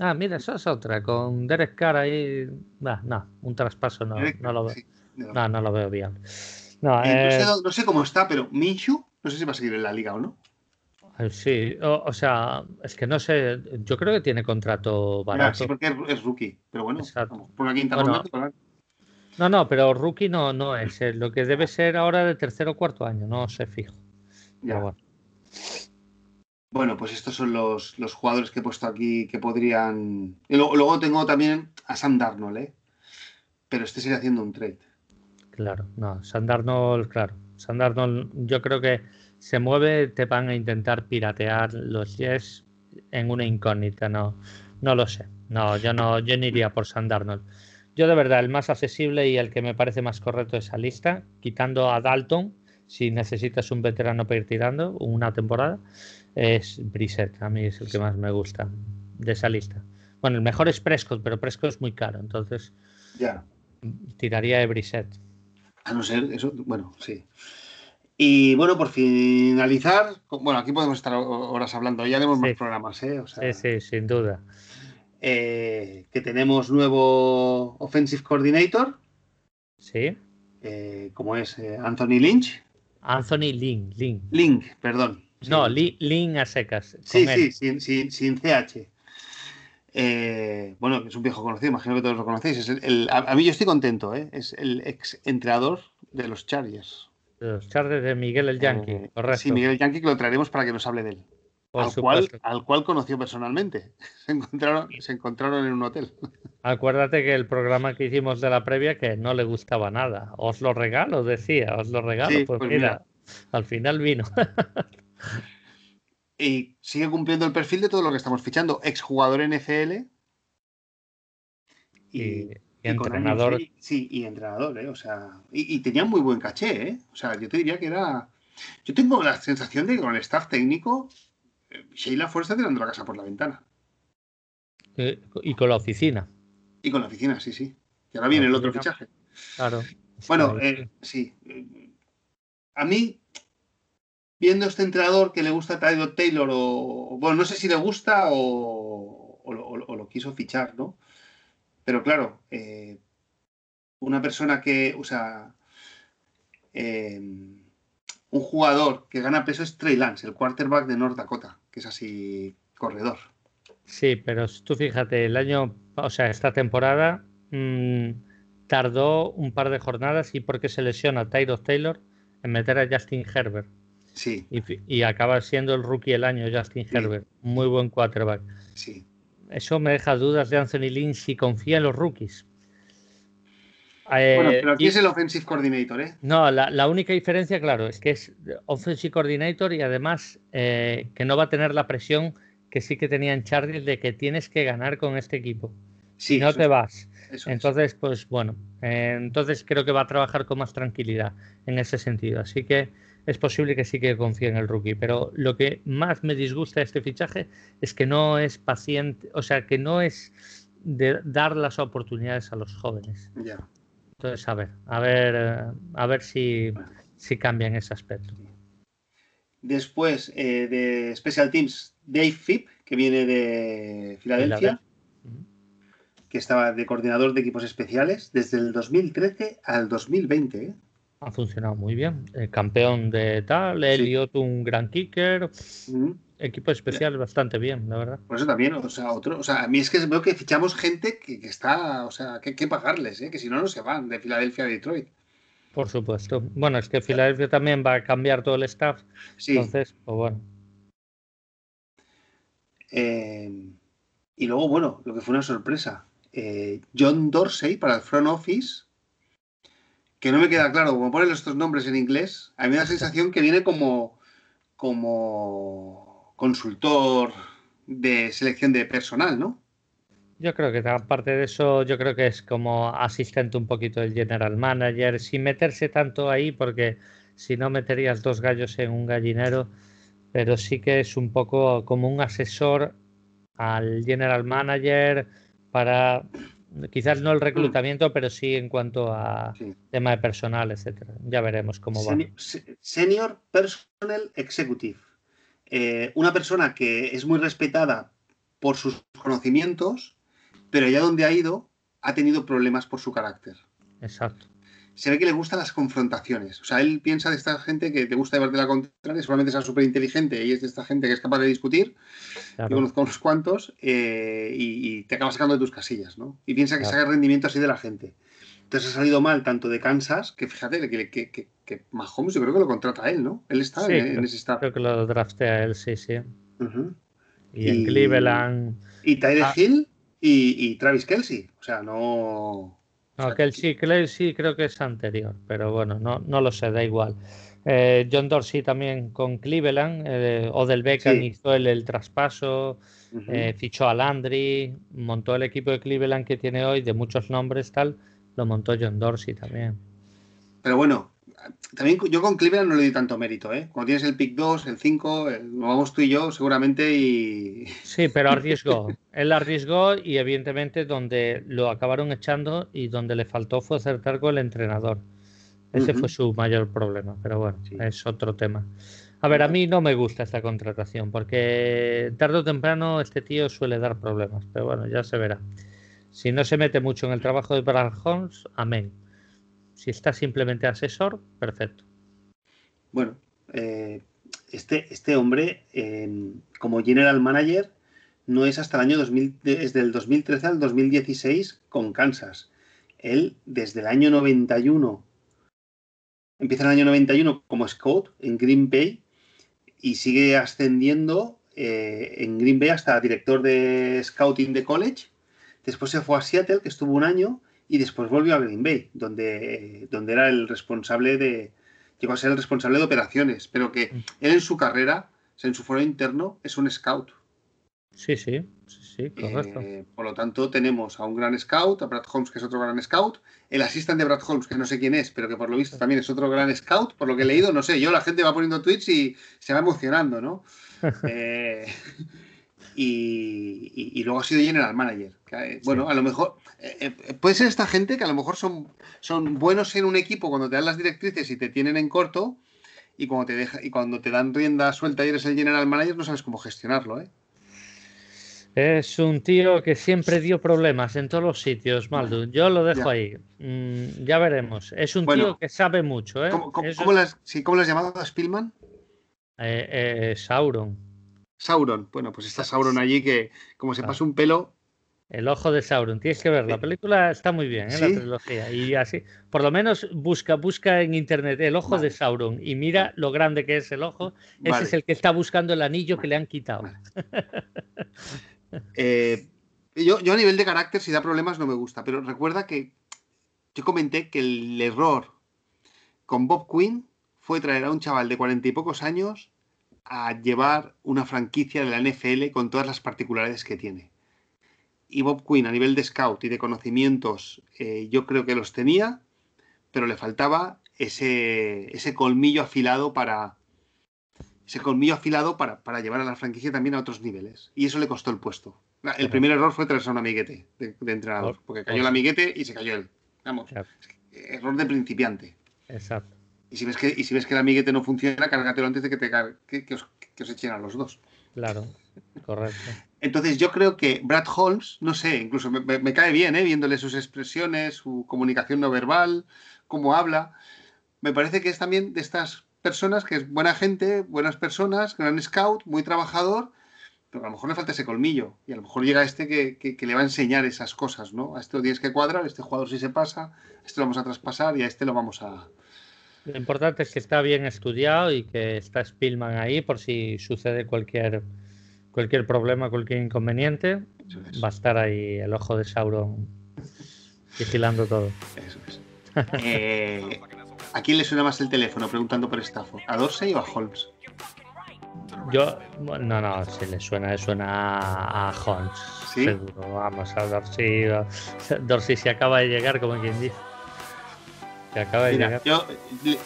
Ah, mira, eso es otra. Con Derek Carr ahí. no, un traspaso no, no lo veo. no, no lo veo bien. Eh, no, sé, cómo está, pero Minshu, no sé si va a seguir en la liga o no. Sí, o, sea, es que no sé, yo creo que tiene contrato barato. sí, porque es, rookie, pero bueno, por la quinta No, no, pero rookie no, no es. Eh, lo que debe ser ahora de tercer o cuarto año, no sé fijo. Bueno. pues estos son los, los, jugadores que he puesto aquí que podrían. luego, tengo también a Sam Darnold, ¿eh? Pero este sigue haciendo un trade. Claro, no, Sandarnold, claro. Sandarnold, yo creo que se mueve, te van a intentar piratear los Jets en una incógnita, no, no lo sé. No, yo no, yo no iría por Sandarnold. Yo de verdad, el más accesible y el que me parece más correcto de esa lista, quitando a Dalton, si necesitas un veterano para ir tirando una temporada, es Brissett. A mí es el que más me gusta de esa lista. Bueno, el mejor es Prescott, pero Prescott es muy caro, entonces tiraría de Brissett. A no ser eso, bueno, sí. Y bueno, por finalizar, bueno, aquí podemos estar horas hablando, ya haremos más programas, ¿eh? sí, sí, sin duda. Eh, que tenemos nuevo Offensive Coordinator. Sí. Eh, como es eh, Anthony Lynch. Anthony Lynch, Lynch. Link, perdón. No, Lynch a secas. Sí, sí, sin, sin, sin, CH. Eh, bueno, es un viejo conocido, imagino que todos lo conocéis. a, mí yo estoy contento, ¿eh? es el ex entrenador de los Chargers. De los Chargers de Miguel el Yankee, eh, correcto. Sí, Miguel el Yankee, que lo traeremos para que nos hable de él. al, cual, al cual conoció personalmente. <laughs> Se encontraron, se encontraron en un hotel. Acuérdate que el programa que hicimos de la previa que no le gustaba nada. Os lo regalo, decía, os lo regalo. pues, pues mira, al final vino. <laughs> y sigue cumpliendo el perfil de todo lo que estamos fichando. Exjugador NFL. Y, y, entrenador. sí, y entrenador, ¿eh? O sea, y, tenía muy buen caché, ¿eh? O sea, yo te diría que era. Yo tengo la sensación de que con el staff técnico, eh, Sheila está tirando la casa por la ventana. Y con la oficina. Y con la oficina, sí, sí. Y ahora viene el otro fichaje. Claro. Bueno, eh, sí. A mí, viendo este entrenador que le gusta a Taylor, o bueno, no sé si le gusta o, lo quiso fichar, ¿no? Pero claro, eh, una persona que, o sea, eh, un jugador que gana peso es Trey Lance, el quarterback de North Dakota, que es así corredor. Sí, pero tú fíjate, el año, o sea, esta temporada mm, tardó un par de jornadas y porque se lesiona Tyrod Taylor en meter a Justin Herbert. Sí. Y, acaba siendo el rookie del año, Justin Herbert. Muy buen quarterback. Sí. Eso me deja dudas de Anthony Lynn si confía en los rookies. bueno, pero aquí es el offensive coordinator, ¿eh? No, la, única diferencia, claro, es que es offensive coordinator y además eh, que no va a tener la presión que sí que tenía en Charlie de que tienes que ganar con este equipo. si no te vas. entonces, pues bueno, eh, entonces creo que va a trabajar con más tranquilidad en ese sentido. Así que es posible que sí que confíe en el rookie, pero lo que más me disgusta de este fichaje es que no es paciente, o sea, que no es de dar las oportunidades a los jóvenes. Ya. Entonces, a ver, a ver, eh, a ver si, si cambian ese aspecto. Después eh, de Special Teams, Dave Fipp, que viene de Filadelfia, que estaba de coordinador de equipos especiales desde el 2013 al 2020. ¿eh? Ha funcionado muy bien. El campeón de tal, Elliot, un gran kicker. Equipo especial bastante bien, la verdad. Por eso también, o sea, otro, o sea, a mí es que veo que fichamos gente que, está, o sea, que hay que pagarles, ¿eh? que si no, no se van de Filadelfia a Detroit. Por supuesto. Bueno, es que Filadelfia también va a cambiar todo el staff. Sí. Entonces, pues bueno. Eh, y luego, bueno, lo que fue una sorpresa. Eh, John Dorsey para el front office, que no me queda claro cómo ponen estos nombres en inglés, a mí me da la sensación que viene como, como consultor de selección de personal, ¿no? Yo creo que aparte de eso, yo creo que es como asistente un poquito del general manager, sin meterse tanto ahí, porque si no meterías dos gallos en un gallinero, pero sí que es un poco como un asesor al general manager para quizás no el reclutamiento, pero sí en cuanto a tema de personal, etcétera. Ya veremos cómo va. Senior Personal Executive. Eh, una persona que es muy respetada por sus conocimientos, pero allá donde ha ido ha tenido problemas por su carácter. Exacto se ve que le gustan las confrontaciones. O sea, él piensa de esta gente que te gusta llevarte la contraria, seguramente sea súper inteligente y es de esta gente que es capaz de discutir. Yo conozco unos cuantos eh, y, te acaba sacando de tus casillas, ¿no? Y piensa que saca rendimiento así de la gente. Entonces ha salido mal tanto de Kansas, que fíjate, que, que, que, que Mahomes yo creo que lo contrata a él, ¿no? Él está en, ese estado. Creo que lo draftea él, sí, sí. y, en Cleveland. Y Tyre ah. Hill y, y Travis Kelsey. O sea, no. No, que sí, sí creo que es anterior, pero bueno, no, no lo sé, da igual. Eh, John Dorsey también con Cleveland, eh, Odell Beckham hizo el, traspaso, eh, fichó a Landry, montó el equipo de Cleveland que tiene hoy, de muchos nombres, tal, lo montó John Dorsey también. Pero bueno, también yo con Cleveland no le di tanto mérito, ¿eh? Cuando tienes el pick 2, el 5, lo vamos tú y yo seguramente y... <laughs> Sí, pero arriesgó. Él arriesgó y evidentemente donde lo acabaron echando y donde le faltó fue acertar con el entrenador. Ese fue su mayor problema, pero bueno, es otro tema. A ver, a mí no me gusta esta contratación porque tarde o temprano este tío suele dar problemas, pero bueno, ya se verá. Si no se mete mucho en el trabajo de Brad Holmes, amén si está simplemente asesor, perfecto. Bueno, eh, este, este hombre, como general manager, no es hasta el año 2000, desde el 2013 al 2016 con Kansas. Él, desde el año 91, empieza en el año 91 como scout en Green Bay y sigue ascendiendo eh, en Green Bay hasta director de scouting de college. Después se fue a Seattle, que estuvo un año, y después volvió a Green Bay, donde, donde era el responsable de, llegó a ser el responsable de operaciones, pero que mm. él en su carrera, en su foro interno, es un scout. Sí, sí, sí, correcto. Eh, por lo tanto, tenemos a un gran scout, a Brad Holmes, que es otro gran scout, el asistente de Brad Holmes, que no sé quién es, pero que por lo visto también es otro gran scout, por lo que he leído, no sé, yo la gente va poniendo tweets y se va emocionando, ¿no? <laughs> eh, y, luego ha sido general manager. Eh, bueno, a lo mejor eh, eh, puede ser esta gente que a lo mejor son, son buenos en un equipo cuando te dan las directrices y te tienen en corto y cuando te deja, y cuando te dan rienda suelta y eres el general manager no sabes cómo gestionarlo, Es un tío que siempre dio problemas en todos los sitios, Maldu. Yo lo dejo ahí. Mm, ya veremos. Es un tío que sabe mucho. ¿eh? ¿Cómo, cómo, las, has llamado a Spielman? Sauron. Sauron. Bueno, pues está Sauron allí que, como se pasa un pelo. El ojo de Sauron, tienes que ver. La película está muy bien, ¿eh? la trilogía. Y así, por lo menos busca, busca en internet el ojo de Sauron y mira lo grande que es el ojo. Ese es el que está buscando el anillo que le han quitado. Eh, yo, yo a nivel de carácter, si da problemas, no me gusta. Pero recuerda que yo comenté que el error con Bob Quinn fue traer a un chaval de cuarenta y pocos años a llevar una franquicia de la NFL con todas las particularidades que tiene. Y Bob Quinn a nivel de scout y de conocimientos eh, yo creo que los tenía, pero le faltaba ese, ese colmillo afilado para ese colmillo afilado para, para, llevar a la franquicia también a otros niveles. Y eso le costó el puesto. El primer error fue traerse a un amiguete de, entrenador, porque cayó el amiguete y se cayó él. Vamos, error de principiante. Exacto. Y si ves que, y si ves que el amiguete no funciona, cárgatelo antes de que, te, que, os, que os echen a los dos. Claro, correcto. Entonces yo creo que Brad Holmes, no sé, incluso me, cae bien, ¿eh? viéndole sus expresiones, su comunicación no verbal, cómo habla. Me parece que es también de estas personas que es buena gente, buenas personas, gran scout, muy trabajador, pero a lo mejor le falta ese colmillo. Y a lo mejor llega este que, que, le va a enseñar esas cosas, ¿no? A este lo tienes que cuadrar, a este jugador si se pasa, a este lo vamos a traspasar y a este lo vamos a, lo importante es que está bien estudiado y que está Spielman ahí por si sucede cualquier cualquier problema, cualquier inconveniente, va a estar ahí el ojo de Sauron vigilando todo. Eso es. <laughs> Eh, ¿A quién le suena más el teléfono preguntando por Stafford? ¿A Dorsey o a Holmes? Yo, no, no, si le suena, le suena a Holmes. ¿Sí? Seguro, vamos, a Dorsey. <laughs> Dorsey se acaba de llegar, como quien dice. Acaba de llegar. Yo,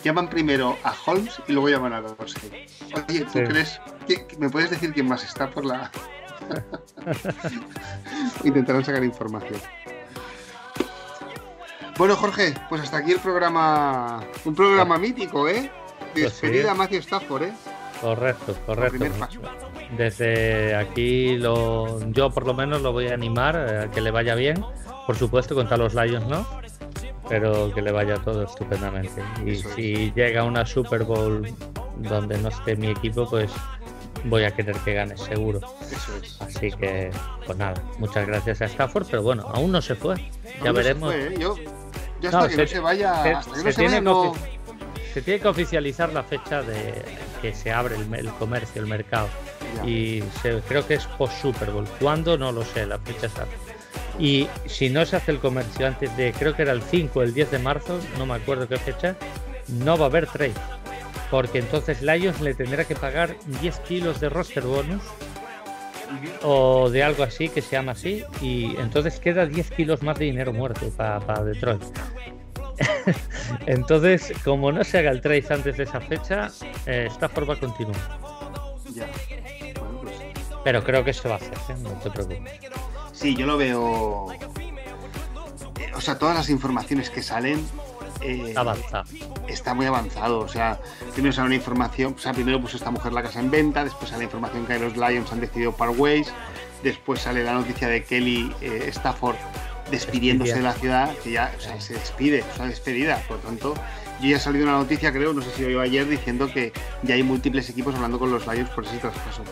llaman primero a Holmes y luego llaman a Dorsey. Oye, ¿tú crees? Que, ¿Me puedes decir quién más está por la.? <laughs> Intentarán sacar información. Bueno, Jorge, pues hasta aquí el programa. Un programa mítico, ¿eh? Pues Despedida a Matthew Stafford, ¿eh? Correcto, correcto. Desde aquí lo, yo por lo menos lo voy a animar a que le vaya bien. Por supuesto, contra los Lions no, pero que le vaya todo estupendamente. Y si llega una Super Bowl donde no esté mi equipo, pues voy a querer que gane seguro. Así que, pues nada, muchas gracias a Stafford, pero bueno, aún no se fue. Ya veremos. ¿eh? Yo, ya hasta que no se vaya, se, tiene se tiene que oficializar la fecha de que se abre el, comercio, el mercado. Y creo que es post Super Bowl. ¿Cuándo? No lo sé, la fecha está. Y si no se hace el comercio antes de, creo que era el 5 o el 10 de marzo, no me acuerdo qué fecha, no va a haber trade. Porque entonces Lions le tendrá que pagar 10 kilos de roster bonus o de algo así que se llama así y entonces queda 10 kilos más de dinero muerto para Detroit. <laughs> Entonces, como no se haga el trade antes de esa fecha, eh, Stafford va a continuar. Pues Pero creo que se va a hacer, ¿eh? no te preocupes. Sí, yo lo veo. Eh, o sea, todas las informaciones que salen. Eh, está muy avanzado. O sea, primero sale una información. O sea, primero puso esta mujer la casa en venta. Después sale la información que los Lions han decidido par ways. Después sale la noticia de Kelly Stafford despidiéndose de la ciudad, que ya se despide, o sea, despedida. Por lo tanto, yo ya ha salido una noticia, creo, no sé si lo ayer, diciendo que ya hay múltiples equipos hablando con los Lions por ese traspaso.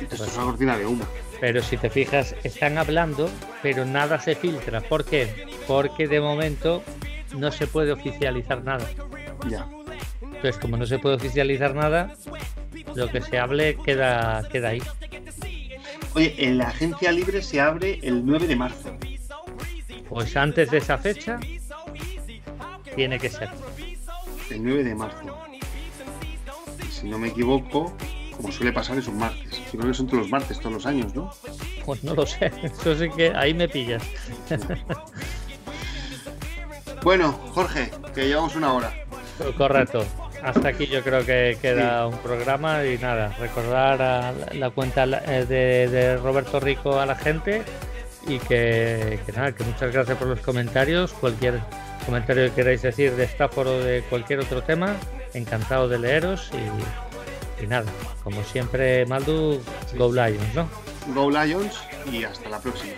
Esto es una cortina de humo. Pero si te fijas, están hablando, pero nada se filtra. ¿Por qué? Porque de momento no se puede oficializar nada. Ya. Entonces, como no se puede oficializar nada, lo que se hable queda, queda ahí. Oye, en la agencia libre se abre el 9 de marzo. Pues antes de esa fecha tiene que ser. El 9 de marzo. Si no me equivoco, como suele pasar, es un martes. Creo que son todos los martes, todos los años, ¿no? Pues no lo sé. <laughs> Eso sí que ahí me pillas. bueno, Jorge, que llevamos una hora. Correcto. Hasta aquí yo creo que queda un programa y nada, recordar a la, cuenta eh, de, de Roberto Rico a la gente y que, nada, que muchas gracias por los comentarios. Cualquier comentario que queráis decir de Stafford o de cualquier otro tema, encantado de leeros y, nada, como siempre, Maldu, Go Lions, ¿no? Go Lions y hasta la próxima.